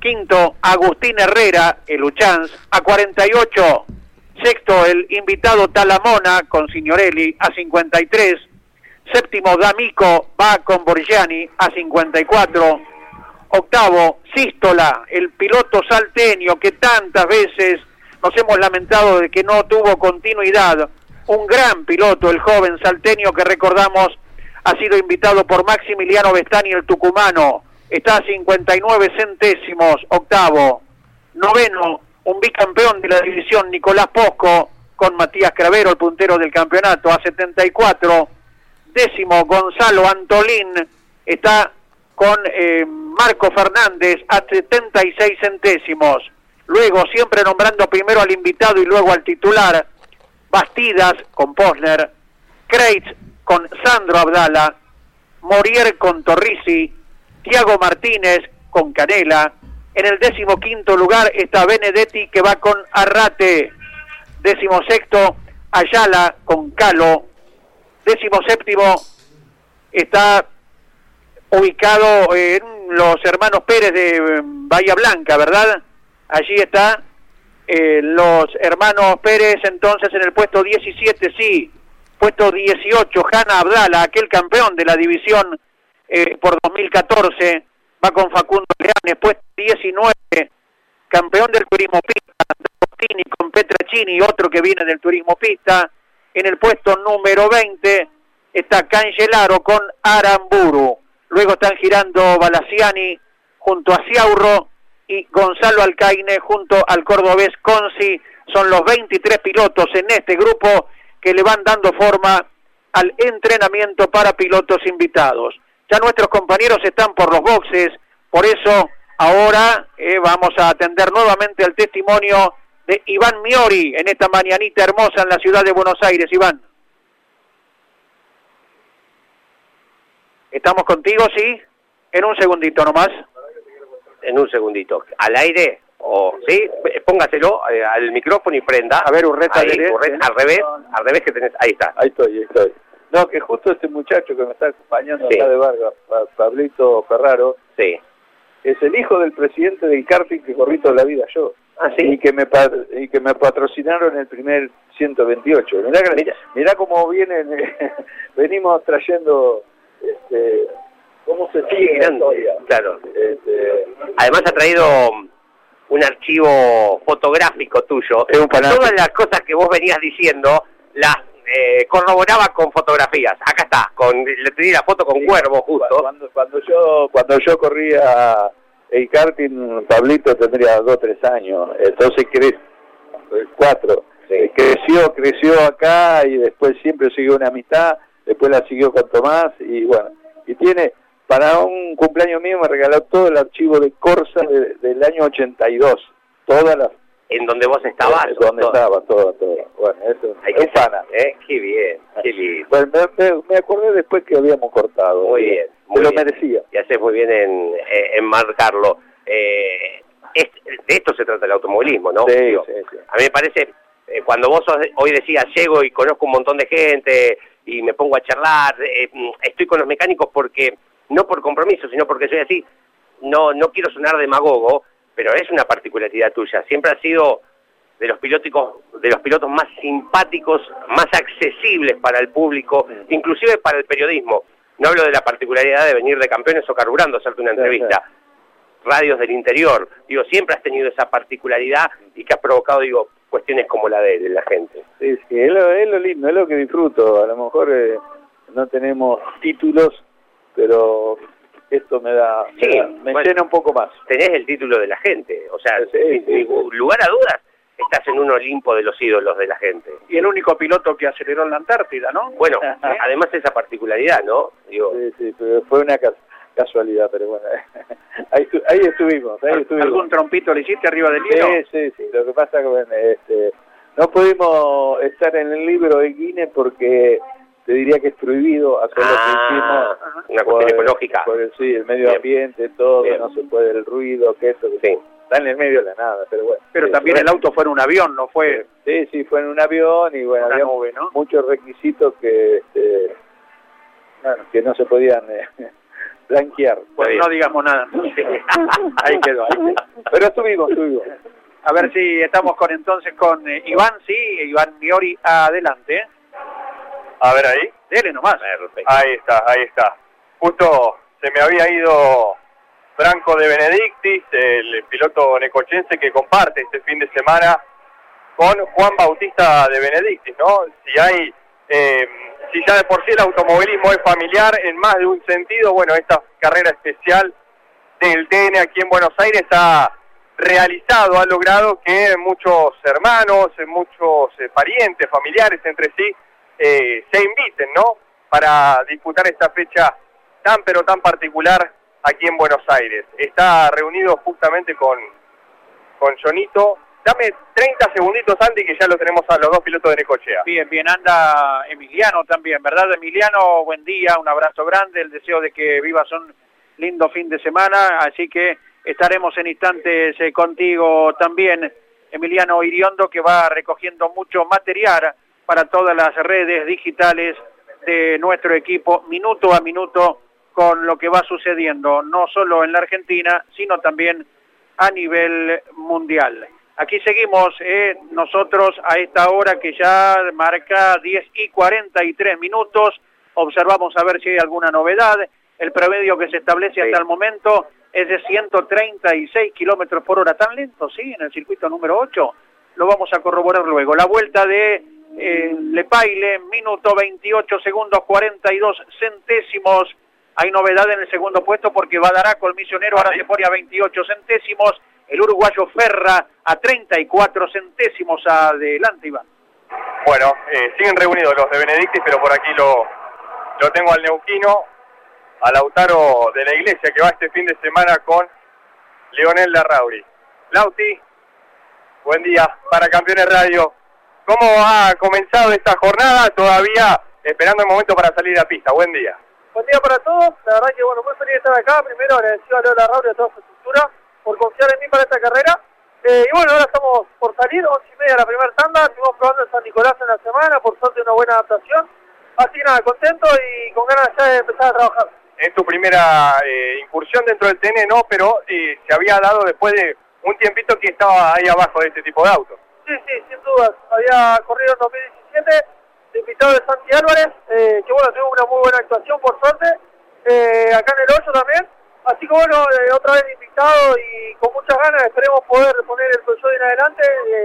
Quinto, Agustín Herrera, el Uchans, a 48. Sexto, el invitado Talamona con Signorelli a 53. Séptimo, D'Amico va con Borgiani a 54. Octavo, Sístola, el piloto salteño que tantas veces nos hemos lamentado de que no tuvo continuidad. Un gran piloto, el joven salteño que recordamos ha sido invitado por Maximiliano Bestani, el tucumano. Está a 59 centésimos, octavo. Noveno, un bicampeón de la división, Nicolás Posco, con Matías Cravero, el puntero del campeonato, a 74. Décimo, Gonzalo Antolín, está con eh, Marco Fernández a 76 centésimos. Luego, siempre nombrando primero al invitado y luego al titular, Bastidas con Posner, Kreitz con Sandro Abdala, Morier con Torrisi, Tiago Martínez con Canela. En el décimo quinto lugar está Benedetti que va con Arrate. Décimo sexto, Ayala con Calo. Décimo séptimo está ubicado en los hermanos Pérez de eh, Bahía Blanca, ¿verdad? Allí está eh, los hermanos Pérez entonces en el puesto 17, sí. Puesto 18, Hanna Abdala, aquel campeón de la división eh, por 2014, va con Facundo Leanes, puesto 19, campeón del turismo pista, con Petracini, otro que viene del turismo pista. En el puesto número 20 está Cangelaro con Aramburu. Luego están girando Balaciani junto a Ciaurro y Gonzalo Alcaine junto al cordobés Consi. Son los 23 pilotos en este grupo que le van dando forma al entrenamiento para pilotos invitados. Ya nuestros compañeros están por los boxes, por eso ahora eh, vamos a atender nuevamente el testimonio de Iván Miori en esta mañanita hermosa en la ciudad de Buenos Aires. Iván. ¿Estamos contigo, sí? En un segundito nomás. En un segundito. ¿Al aire? o ¿Sí? Póngaselo eh, al micrófono y prenda. A ver, Urreta, ahí, Urreta al revés, al revés que tenés. Ahí está. Ahí estoy, ahí estoy. No, que justo este muchacho que me está acompañando acá de Vargas, Pablito Ferraro, sí. es el hijo del presidente del karting que corrí toda la vida yo. Ah, sí. Y que me, y que me patrocinaron el primer 128. Mirá, mirá, mirá cómo vienen, venimos trayendo este, cómo se sigue Claro. Este, Además ha traído un archivo fotográfico tuyo. Todas las cosas que vos venías diciendo las eh, corroboraba con fotografías. Acá está, con le pedí la foto con cuervo justo. Cuando, cuando yo cuando yo corría el karting, Pablito tendría dos tres años, entonces crees cuatro. Creció, creció acá y después siempre siguió una amistad después la siguió con Tomás y bueno, y tiene, para un cumpleaños mío me regaló todo el archivo de Corsa del año 82, todas las... ¿En donde vos estabas? Eh, donde estaba, todo, todo. Bueno, eso Hay que sana, ¿eh? Qué bien, qué lindo. Bueno, me, acordé después que habíamos cortado. Muy bien. Muy lo merecía. Y haces muy bien en, en marcarlo. Eh, de esto se trata el automovilismo, ¿no? Sí, sí, sí. A mí me parece, eh, cuando vos hoy decías, llego y conozco un montón de gente, y me pongo a charlar, eh, estoy con los mecánicos porque, no por compromiso, sino porque soy así, no, no quiero sonar demagogo, pero es una particularidad tuya, siempre has sido de los pilotos, de los pilotos más simpáticos, más accesibles para el público, inclusive para el periodismo. No hablo de la particularidad de venir de campeones o carburando a hacerte una entrevista. Radios del interior, digo, siempre has tenido esa particularidad y que has provocado, digo, cuestiones como la de, la gente. Sí, sí, es lo, lindo, es lo que disfruto. A lo mejor eh, no tenemos títulos, pero esto me da, me, llena un poco más. Tenés el título de la gente, o sea, lugar a dudas, estás en un Olimpo de los ídolos de la gente. Y el único piloto que aceleró en la Antártida, ¿no? Bueno, además esa particularidad, ¿no? Digo, sí, sí, pero fue una casualidad, pero bueno, ahí, ahí, estuvimos, ahí estuvimos. ¿Algún trompito le hiciste arriba del libro? Sí, sí, sí, lo que pasa es que bueno, este, no pudimos estar en el libro de Guinness porque te diría que es prohibido hacer lo que ah, hicimos. Una cuestión ecológica. Por el, sí, el medio ambiente, todo, no se puede el ruido, que esto, que sí. está en el medio de la nada, pero bueno. Pero también el auto fue en un avión, ¿no fue? Sí, sí, fue en un avión y bueno, había muchos requisitos que, este, bueno, que no se podían... Eh, blanquear. Pues no digamos nada. ahí quedó, ahí quedó. Pero estuvimos, estuvimos. A ver si estamos con entonces con eh, Iván, sí, Iván Miori, adelante. A ver ahí. Dele nomás. Ahí está, ahí está. Justo se me había ido Franco de Benedictis, el piloto necochense que comparte este fin de semana con Juan Bautista de Benedictis, ¿no? Si hay, eh, si ya de por sí el automovilismo es familiar en más de un sentido, bueno, esta carrera especial del TN aquí en Buenos Aires ha realizado, ha logrado que muchos hermanos, muchos eh, parientes, familiares entre sí, eh, se inviten, ¿no? Para disputar esta fecha tan pero tan particular aquí en Buenos Aires. Está reunido justamente con, con Jonito. Dame 30 segunditos, Andy, que ya lo tenemos a los dos pilotos de Necochea. Bien, bien, anda Emiliano también, ¿verdad? Emiliano, buen día, un abrazo grande, el deseo de que vivas un lindo fin de semana, así que estaremos en instantes eh, contigo también, Emiliano Iriondo, que va recogiendo mucho material para todas las redes digitales de nuestro equipo, minuto a minuto, con lo que va sucediendo, no solo en la Argentina, sino también a nivel mundial. Aquí seguimos eh, nosotros a esta hora que ya marca 10 y 43 minutos, observamos a ver si hay alguna novedad, el promedio que se establece hasta el momento es de 136 kilómetros por hora, tan lento, sí, en el circuito número 8, lo vamos a corroborar luego. La vuelta de eh, Lepaile, minuto 28 segundos 42 centésimos, hay novedad en el segundo puesto porque Badaraco, el misionero, ahora se pone a 28 centésimos, el uruguayo Ferra a 34 centésimos adelante, Iván. Bueno, eh, siguen reunidos los de Benedictis, pero por aquí lo, lo tengo al neuquino, a Lautaro de la Iglesia, que va este fin de semana con Leonel Larrauri. Lauti, buen día para Campeones Radio. ¿Cómo ha comenzado esta jornada? Todavía esperando el momento para salir a pista. Buen día. Buen día para todos. La verdad que, bueno, muy feliz de estar acá. Primero agradecido a Leo Larrauri y a toda su estructura por confiar en mí para esta carrera. Eh, y bueno, ahora estamos por salir, once y media de la primera tanda. Estuvimos probando en San Nicolás en la semana, por suerte una buena adaptación. Así que nada, contento y con ganas ya de empezar a trabajar es tu primera eh, incursión dentro del TN, no, pero eh, se había dado después de un tiempito que estaba ahí abajo de este tipo de auto. Sí, sí, sin dudas. Había corrido en 2017, invitado de Santi Álvarez, eh, que bueno, tuvo una muy buena actuación por suerte, acá en el 8 también. Así que bueno, otra vez invitado y con muchas ganas, esperemos poder poner el episodio en adelante.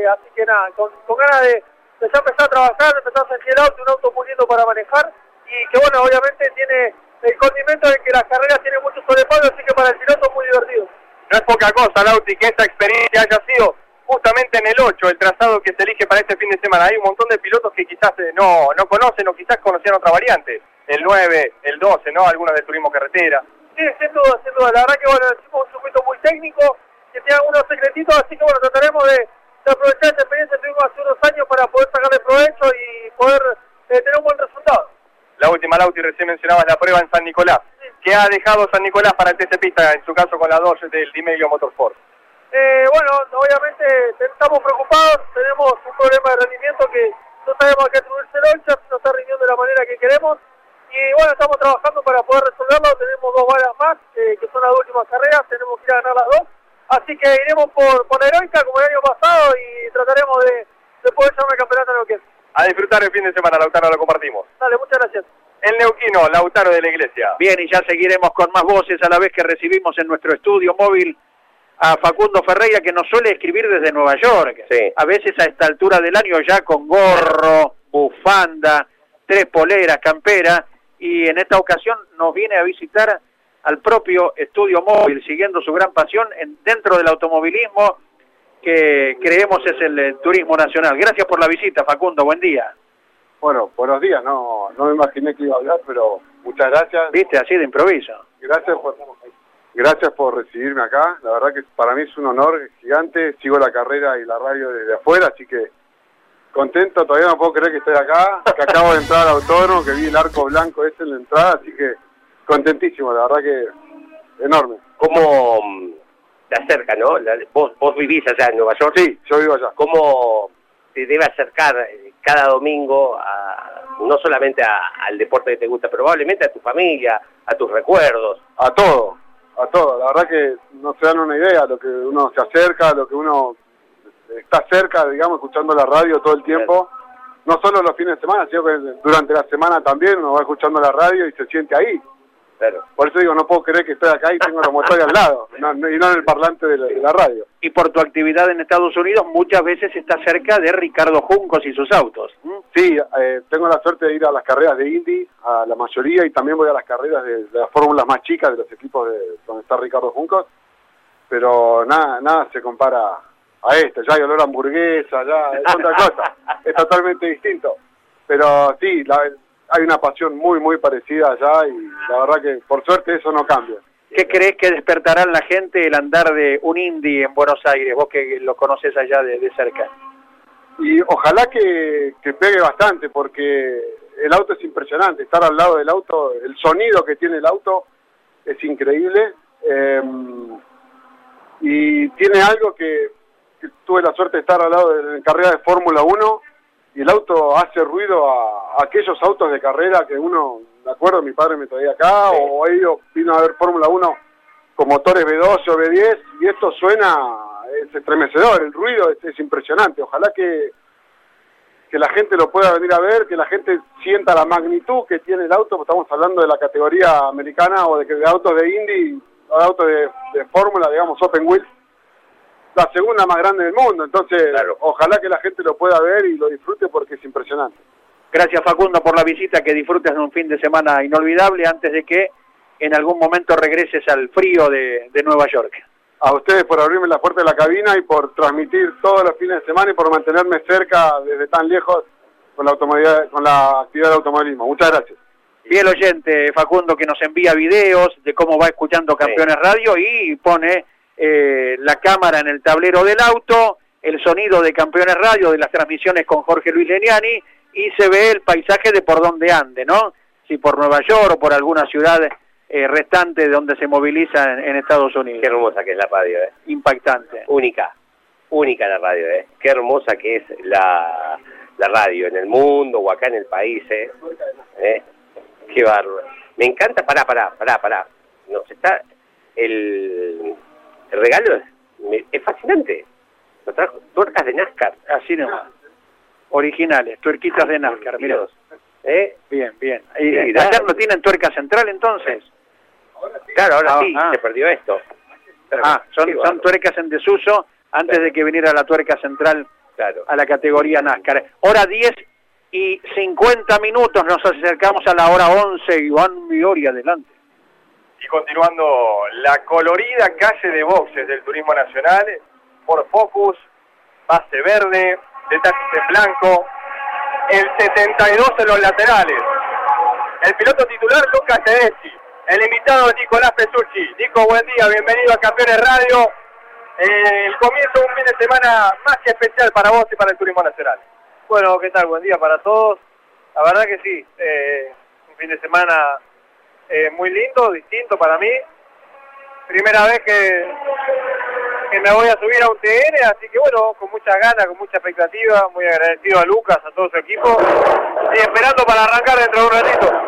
así que nada, con, ganas de, de, ya empezar a trabajar, de empezar a sentir el auto, un auto muy lindo para manejar y que bueno, obviamente tiene el condimento de que las carreras tienen mucho sobrepaso, así que para el piloto es muy divertido. No es poca cosa, Lauti, que esta experiencia haya sido justamente en el 8, el trazado que se elige para este fin de semana. Hay un montón de pilotos que quizás eh, no, no conocen o quizás conocían otra variante. El 9, el 12, ¿no? Algunos de turismo carretera. Sí, sin duda, sin duda. La verdad que, bueno, es un circuito muy técnico, que tiene algunos secretitos, así que, bueno, trataremos de, aprovechar esta experiencia que tuvimos hace unos años para poder sacarle provecho y poder eh, tener un buen resultado la última Lauti recién mencionabas la prueba en San Nicolás. ¿Qué ha dejado San Nicolás para el TC Pista, en su caso con la 2 del Dimelio Motorsport? Eh, bueno, obviamente estamos preocupados, tenemos un problema de rendimiento que no sabemos a qué atribuirse el si no está rindiendo de la manera que queremos. Y bueno, estamos trabajando para poder resolverlo, tenemos dos balas más, eh, que son las últimas carreras, tenemos que ir a ganar las dos. Así que iremos por, por la heroica como el año pasado y trataremos de, de poder llevar el campeonato en lo que es a disfrutar el fin de semana, Lautaro, lo compartimos. Dale, muchas gracias. El Neuquino, Lautaro de la Iglesia. Bien, y ya seguiremos con más voces a la vez que recibimos en nuestro estudio móvil a Facundo Ferreira, que nos suele escribir desde Nueva York. Sí. A veces a esta altura del año ya con gorro, bufanda, tres poleras, campera, y en esta ocasión nos viene a visitar al propio estudio móvil, siguiendo su gran pasión en, dentro del automovilismo que creemos es el, turismo nacional. Gracias por la visita, Facundo, buen día. Bueno, buenos días, no, no me imaginé que iba a hablar, pero muchas gracias. Viste, así de improviso. Gracias por, gracias por recibirme acá, la verdad que para mí es un honor gigante, sigo la carrera y la radio desde afuera, así que contento, todavía no puedo creer que estoy acá, que acabo de entrar al autódromo, que vi el arco blanco ese en la entrada, así que contentísimo, la verdad que enorme. ¿Cómo te acerca, ¿no? vos, vos vivís allá en Nueva York. Sí, yo vivo allá. ¿Cómo te debe acercar eh, cada domingo a, no solamente al deporte que te gusta, probablemente a tu familia, a tus recuerdos? a todo, a todo. La verdad que no se dan una idea, lo que uno se acerca, lo que uno está cerca, digamos, escuchando la radio todo el tiempo. No solo los fines de semana, sino que durante la semana también uno va escuchando la radio y se siente ahí. Por eso digo, no puedo creer que estoy acá y tengo los motores al lado, no- no- y no en el parlante de la, de la radio. Y por tu actividad en Estados Unidos muchas veces estás cerca de Ricardo Juncos y sus autos. Sí, eh, tengo la suerte de ir a las carreras de Indy, a la mayoría, y también voy a las carreras de, de las fórmulas más chicas de los equipos de donde está Ricardo Juncos, pero nada, nada se compara a esto, ya hay olor a hamburguesa, ya es otra cosa, es totalmente distinto. Pero sí, la- hay una pasión muy, muy parecida allá y la verdad que por suerte eso no cambia. ¿Qué crees que despertará en la gente el andar de un Indy en Buenos Aires? Vos que lo conoces allá de, de cerca. Y ojalá que, que pegue bastante, porque el auto es impresionante. Estar al lado del auto, el sonido que tiene el auto es increíble. eh, y tiene algo que, que tuve la suerte de estar al lado de, en carrera de Fórmula 1 y el auto hace ruido a, a aquellos autos de carrera que uno, me acuerdo, mi padre me traía acá, o ellos vino a ver Fórmula 1 con motores B12 o B10 y esto suena, es estremecedor, el ruido es, es impresionante. Ojalá que, que la gente lo pueda venir a ver, que la gente sienta la magnitud que tiene el auto, porque estamos hablando de la categoría americana o de, de autos de Indy, o de autos de, de Fórmula, digamos, Open Wheels, la segunda más grande del mundo. Entonces, ojalá que la gente lo pueda ver y lo disfrute porque es impresionante. Gracias Facundo por la visita, que disfrutes de un fin de semana inolvidable antes de que en algún momento regreses al frío de, de Nueva York. A ustedes por abrirme la puerta de la cabina y por transmitir todos los fines de semana y por mantenerme cerca desde tan lejos con la, automovilidad- con la actividad de automovilismo. Muchas gracias. Fiel oyente, Facundo, que nos envía videos de cómo va escuchando Campeones Radio y pone eh, la cámara en el tablero del auto, el sonido de Campeones Radio, de las transmisiones con Jorge Luis Leniani, y se ve el paisaje de por donde ande, ¿no? Si por Nueva York o por alguna ciudad eh, restante de donde se moviliza en, en Estados Unidos. Qué hermosa que es la radio, ¿eh? Impactante. Única, única la radio, ¿eh? Qué hermosa que es la, la radio en el mundo o acá en el país, ¿eh? ¿Eh? Qué bárbaro. Me encanta, pará, pará, pará, pará. Nos está, el, el regalo es, fascinante. Nos trajo tuercas de NASCAR. Así nomás. Originales, tuerquitas de NASCAR, mira. ¿Eh? Bien, bien. ¿Y Sí, no tienen tuerca central entonces? Claro, ahora Ah, sí, ah. se perdió esto. Ah, son, son tuercas en desuso antes de que viniera la tuerca central Claro. a la categoría NASCAR. Hora 10 y 50 minutos, nos acercamos a la hora 11. Iván Miori, adelante. Y continuando la colorida calle de boxes del Turismo Nacional, por Focus, base verde, detalles en blanco, el 72 en los laterales. El piloto titular Lucas Tedeschi, el invitado Nicolás Pesucci. Nico, buen día, bienvenido a Campeones Radio. El comienzo de un fin de semana más que especial para vos y para el Turismo Nacional. Bueno, ¿qué tal? Buen día para todos. La verdad que sí, eh, un fin de semana eh, muy lindo, distinto para mí. Primera vez que, que me voy a subir a un TN, así que bueno, con muchas ganas, con mucha expectativa, muy agradecido a Lucas, a todo su equipo, y esperando para arrancar dentro de un ratito.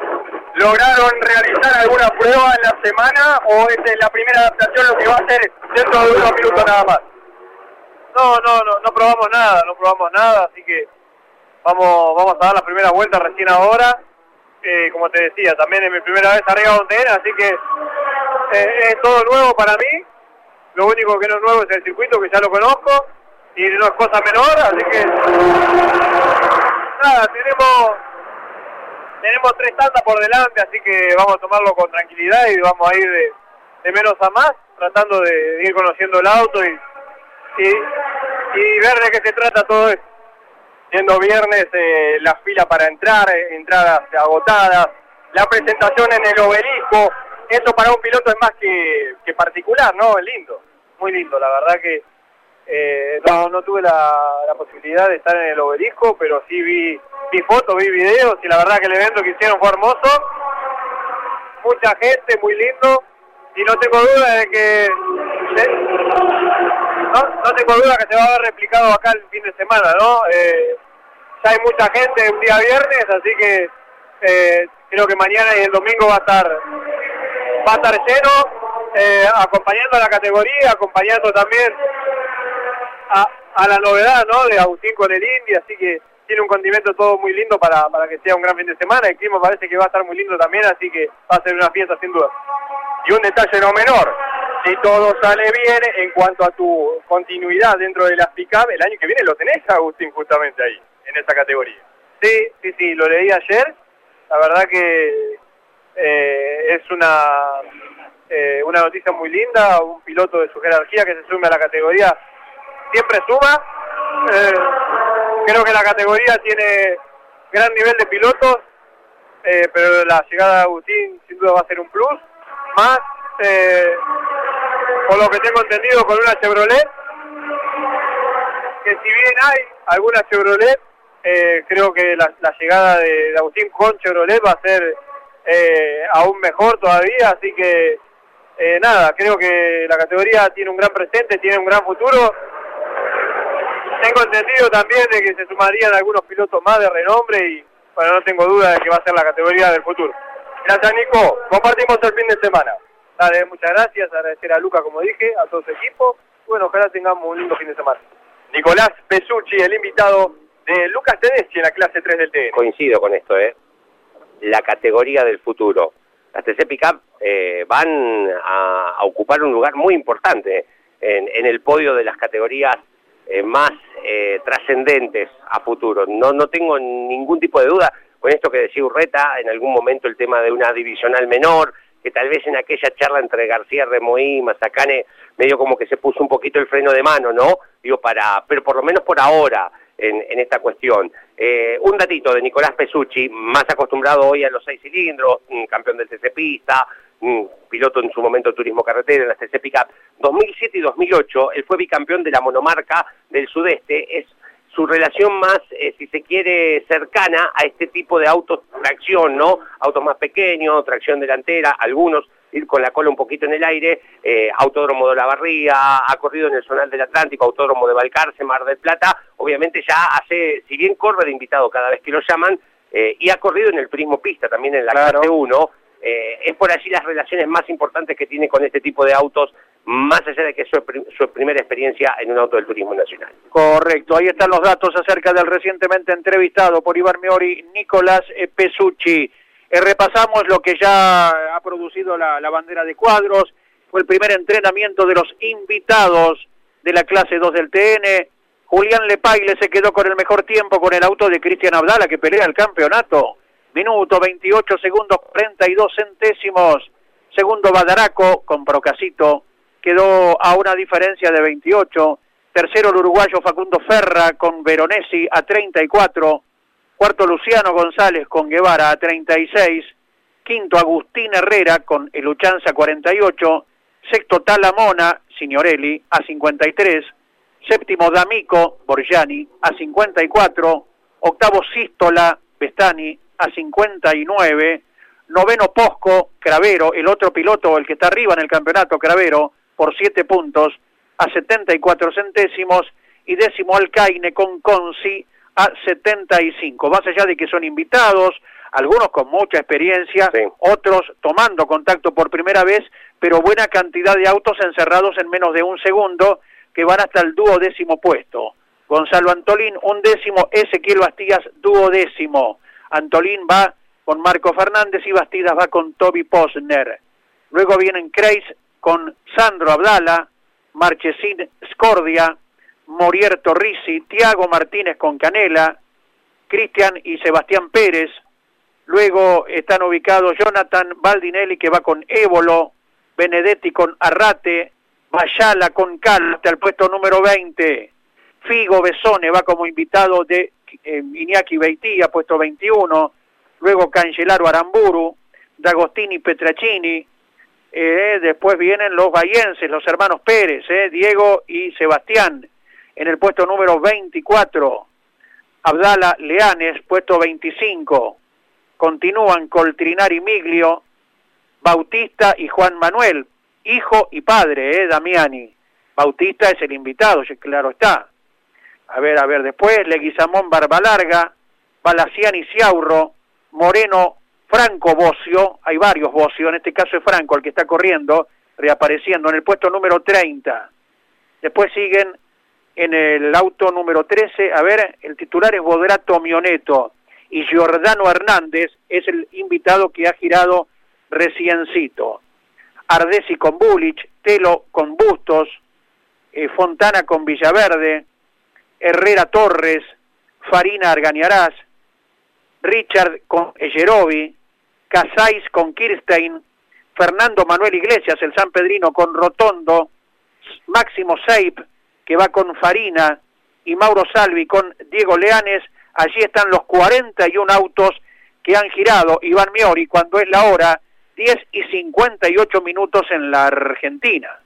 ¿Lograron realizar alguna prueba en la semana o es la primera adaptación lo que va a hacer dentro de unos minutos nada más? No, no, no, no probamos nada, no probamos nada, así que vamos, vamos a dar la primera vuelta recién ahora. Eh, como te decía, también es mi primera vez arriba de un TN, así que eh, es todo nuevo para mí. Lo único que no es nuevo es el circuito, que ya lo conozco, y no es cosa menor, así que nada, tenemos tenemos tres tandas por delante, así que vamos a tomarlo con tranquilidad y vamos a ir de, de menos a más, tratando de, ir conociendo el auto y, y ver de qué se trata todo esto. Siendo viernes eh, la fila para entrar, eh, entradas agotadas, la presentación en el obelisco, eso para un piloto es más que, que particular, ¿no? Es lindo. Muy lindo, la verdad que eh, no, no tuve la, la posibilidad de estar en el obelisco, pero sí vi, vi fotos, vi videos y la verdad que el evento que hicieron fue hermoso. Mucha gente, muy lindo y no tengo duda de que no, no tengo duda que se va a ver replicado acá el fin de semana, ¿no? Eh, ya hay mucha gente un día viernes, así que eh, creo que mañana y el domingo va a estar va a estar lleno, eh, acompañando a la categoría, acompañando también a, a la novedad ¿no? de Agustín con el Indy, así que tiene un condimento todo muy lindo para, para que sea un gran fin de semana. El clima parece que va a estar muy lindo también, así que va a ser una fiesta sin duda. Y un detalle no menor, si todo sale bien en cuanto a tu continuidad dentro de las pick-up, el año que viene lo tenés, Agustín, justamente ahí, en esa categoría. Sí, sí, sí, lo leí ayer. La verdad que eh, es una, eh, una noticia muy linda, un piloto de su jerarquía que se sume a la categoría siempre suma. Eh, creo que la categoría tiene gran nivel de pilotos, pero la llegada de Agustín sin duda va a ser un plus. Más, eh, por lo que tengo entendido, con una Chevrolet, que si bien hay alguna Chevrolet, eh, creo que la, llegada de, de, Agustín con Chevrolet va a ser eh, aún mejor todavía, así que eh, nada, creo que la categoría tiene un gran presente, tiene un gran futuro. Tengo entendido también de que se sumarían algunos pilotos más de renombre y bueno, no tengo duda de que va a ser la categoría del futuro. Gracias Nico, compartimos el fin de semana. Dale, muchas gracias, agradecer a Luca como dije, a todo su equipo. Bueno, ojalá tengamos un lindo fin de semana. Nicolás Pesucci, el invitado de Lucas Tedeschi en la clase 3 del TN. Coincido con esto, ¿eh? La categoría del futuro. Las TC Pickup eh, van a, a, ocupar un lugar muy importante en, en el podio de las categorías eh, más eh, trascendentes a futuro. No, no tengo ningún tipo de duda con esto que decía Urreta, en algún momento el tema de una divisional menor, que tal vez en aquella charla entre García Remoí y Mazacane medio como que se puso un poquito el freno de mano, ¿no? Digo, para, pero por lo menos por ahora, en, esta cuestión. Eh, un datito de Nicolás Pesucci, más acostumbrado hoy a los seis cilindros, campeón del TC Pista, piloto en su momento de turismo carretera en las TC Pickup. 2007 y 2008, él fue bicampeón de la monomarca del sudeste. Es su relación más, eh, si se quiere, cercana a este tipo de autos tracción, ¿no? Autos más pequeños, tracción delantera, algunos ir con la cola un poquito en el aire, eh, Autódromo de la Barría, ha corrido en el Zonal del Atlántico, Autódromo de Balcarce, Mar del Plata, obviamente ya hace, si bien corre de invitado cada vez que lo llaman, eh, y ha corrido en el Prismo Pista también en la claro. clase 1, eh, es por allí las relaciones más importantes que tiene con este tipo de autos, más allá de que su, primera experiencia en un auto del turismo nacional. Correcto, ahí están los datos acerca del recientemente entrevistado por Miori, Nicolás Pesucci. Eh, repasamos lo que ya ha producido la, la, bandera de cuadros, fue el primer entrenamiento de los invitados de la clase 2 del TN. Julián Lepaile se quedó con el mejor tiempo con el auto de Cristian Abdala que pelea el campeonato. Minuto 28 segundos 42 centésimos. Segundo Badaraco con Procasito quedó a una diferencia de 28. Tercero el uruguayo Facundo Ferra con Veronesi a 34. Cuarto Luciano González con Guevara a 36. Quinto Agustín Herrera con Eluchanza 48. Sexto Talamona Signorelli a 53. Séptimo D'Amico Borgiani a 54. Octavo Sístola Bestani a 59. Noveno Posco Cravero, el otro piloto, el que está arriba en el campeonato Cravero, por 7 puntos a 74 centésimos. Y décimo Alcaine con Consi a 75. Más allá de que son invitados, algunos con mucha experiencia, sí. otros tomando contacto por primera vez, pero buena cantidad de autos encerrados en menos de un segundo que van hasta el duodécimo puesto. Gonzalo Antolín, un décimo, Ezequiel Bastías, duodécimo. Antolín va con Marco Fernández y Bastidas va con Toby Posner. Luego vienen Kreis con Sandro Abdala, Marchesín Scordia, Morier Torrisi, Tiago Martínez con Canela, Cristian y Sebastián Pérez. Luego están ubicados Jonathan Baldinelli que va con Évolo, Benedetti con Arrate, Mayala con Cal hasta el puesto número 20. Figo Besone va como invitado de eh, Iñaki Beitía, puesto 21. Luego Cangelaro Aramburu, D'Agostini Petracini. Eh, después vienen los bahienses, los hermanos Pérez, eh, Diego y Sebastián en el puesto número 24. Abdala Leanes, puesto 25. Continúan Coltrinari Miglio, Bautista y Juan Manuel, hijo y padre, eh, Damiani. Bautista es el invitado, claro está. A ver, a ver, después Leguizamón Barbalarga, Balaciani Ciaurro, Moreno Franco Bocio, hay varios Bocio, en este caso es Franco el que está corriendo, reapareciendo en el puesto número 30. Después siguen en el auto número 13, a ver, el titular es Bodrato Mioneto y Giordano Hernández es el invitado que ha girado reciencito. Ardesi con Bulich, Telo con Bustos, eh, Fontana con Villaverde, Herrera Torres, Farina Arganiarás, Richard con Egerovi, Casais con Kirstein, Fernando Manuel Iglesias, el San Pedrino con Rotondo, Máximo Seip, que va con Farina, y Mauro Salvi con Diego Leanes, allí están los 41 autos que han girado. Iván Miori cuando es la hora 10 y 58 minutos en la Argentina.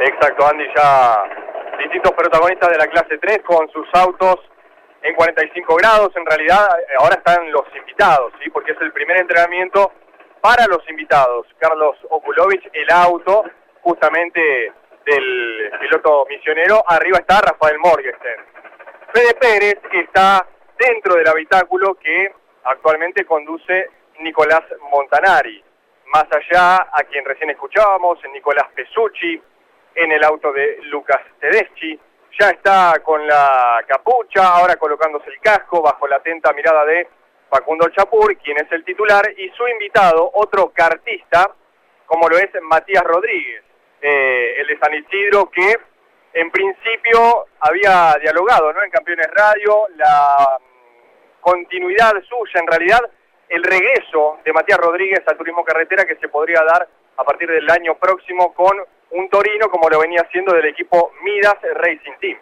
Exacto, Andy, ya distintos protagonistas de la clase 3 con sus autos en 45 grados. En realidad, eh, ahora están los invitados, ¿sí? porque es el primer entrenamiento para los invitados. Carlos Okulovich, el auto justamente del piloto misionero. Arriba está Rafael Morgenstern. Fede Pérez está dentro del habitáculo que actualmente conduce Nicolás Montanari. Más allá, a quien recién escuchábamos, Nicolás Pesucci, en el auto de Lucas Tedeschi. Ya está con la capucha, ahora colocándose el casco bajo la atenta mirada de Facundo Chapur, quien es el titular, y su invitado, otro cartista, como lo es Matías Rodríguez, eh, el de San Isidro, que en principio había dialogado en Campeones Radio, la mm, continuidad suya en realidad, el regreso de Matías Rodríguez al turismo carretera que se podría dar a partir del año próximo con un Torino como lo venía haciendo del equipo Midas Racing Team.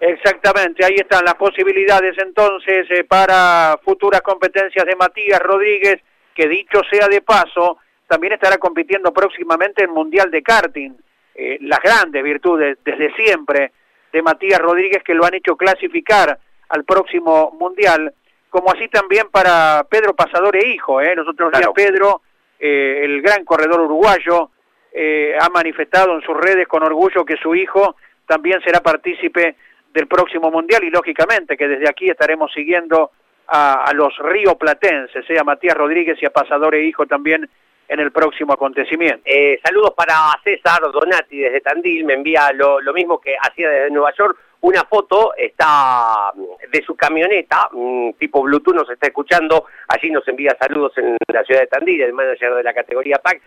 Exactamente, ahí están las posibilidades entonces eh, para futuras competencias de Matías Rodríguez, que dicho sea de paso, también estará compitiendo próximamente en Mundial de Karting. Eh, las grandes virtudes desde siempre de Matías Rodríguez que lo han hecho clasificar al próximo Mundial, como así también para Pedro Pasador e Hijo. ¿eh? Nosotros otros Pedro, eh, el gran corredor uruguayo, eh, ha manifestado en sus redes con orgullo que su hijo también será partícipe del próximo Mundial y lógicamente que desde aquí estaremos siguiendo a, los río platenses, sea Matías Rodríguez y a Pasador e Hijo también en el próximo acontecimiento. Eh, saludos para César Donati desde Tandil, me envía lo, lo mismo que hacía desde Nueva York, una foto está mm, de su camioneta, mm, tipo Bluetooth nos está escuchando, allí nos envía saludos en la ciudad de Tandil, el manager de la categoría PAC.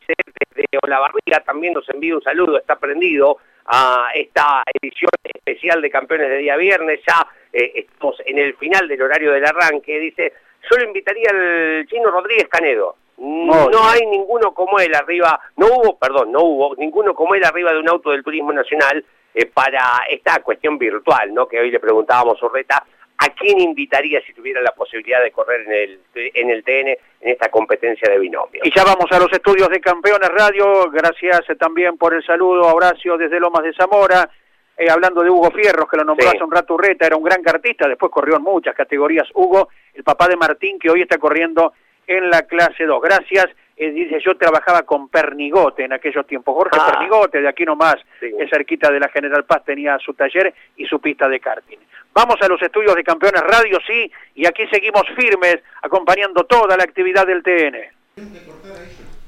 Dice desde Olavarría también nos envía un saludo, está prendido a esta edición especial de Campeones de Día Viernes, ya eh, estamos en el final del horario del arranque, dice, solo invitaría al chino Rodríguez Canedo. No, no hay ninguno como él arriba, no hubo, perdón, no hubo ninguno como él arriba de un auto del Turismo Nacional eh, para esta cuestión virtual, ¿no? Que hoy le preguntábamos a Urreta, ¿a quién invitaría si tuviera la posibilidad de correr en el, en el TN en esta competencia de binomio? Y ya vamos a los estudios de Campeones Radio, gracias también por el saludo, Horacio desde Lomas de Zamora, eh, hablando de Hugo Fierros, que lo nombró hace un rato Urreta, era un gran cartista, después corrió en muchas categorías, Hugo, el papá de Martín, que hoy está corriendo en la clase 2. Gracias dice, yo trabajaba con Pernigote en aquellos tiempos. Jorge ah. Pernigote, de aquí nomás, en cerquita de la General Paz, tenía su taller y su pista de karting. Vamos a los estudios de Campeones Radio, sí, y aquí seguimos firmes, acompañando toda la actividad del TN.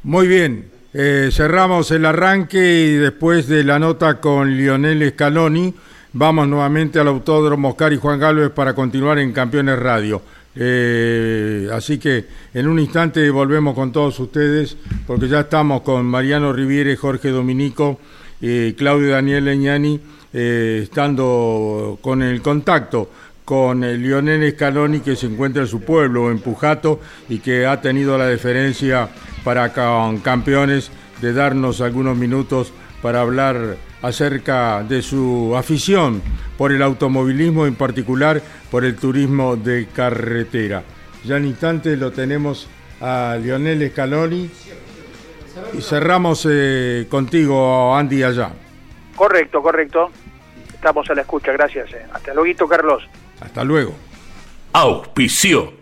Muy bien, eh, cerramos el arranque y después de la nota con Lionel Scaloni, vamos nuevamente al Autódromo Oscar y Juan Galvez para continuar en Campeones Radio. Eh, así que en un instante volvemos con todos ustedes, porque ya estamos con Mariano Riviere, Jorge Dominico, eh, Claudio Daniel Leñani, eh, estando con el contacto con el Lionel Scaloni que se encuentra en su pueblo, en Pujato, y que ha tenido la deferencia para campeones de darnos algunos minutos para hablar acerca de su afición por el automovilismo, en particular por el turismo de carretera. Ya en instante lo tenemos a Lionel Scaloni y cerramos eh, contigo, Andy, allá. Correcto, correcto. Estamos a la escucha, gracias. Eh. Hasta luego, Carlos. Hasta luego. Auspicio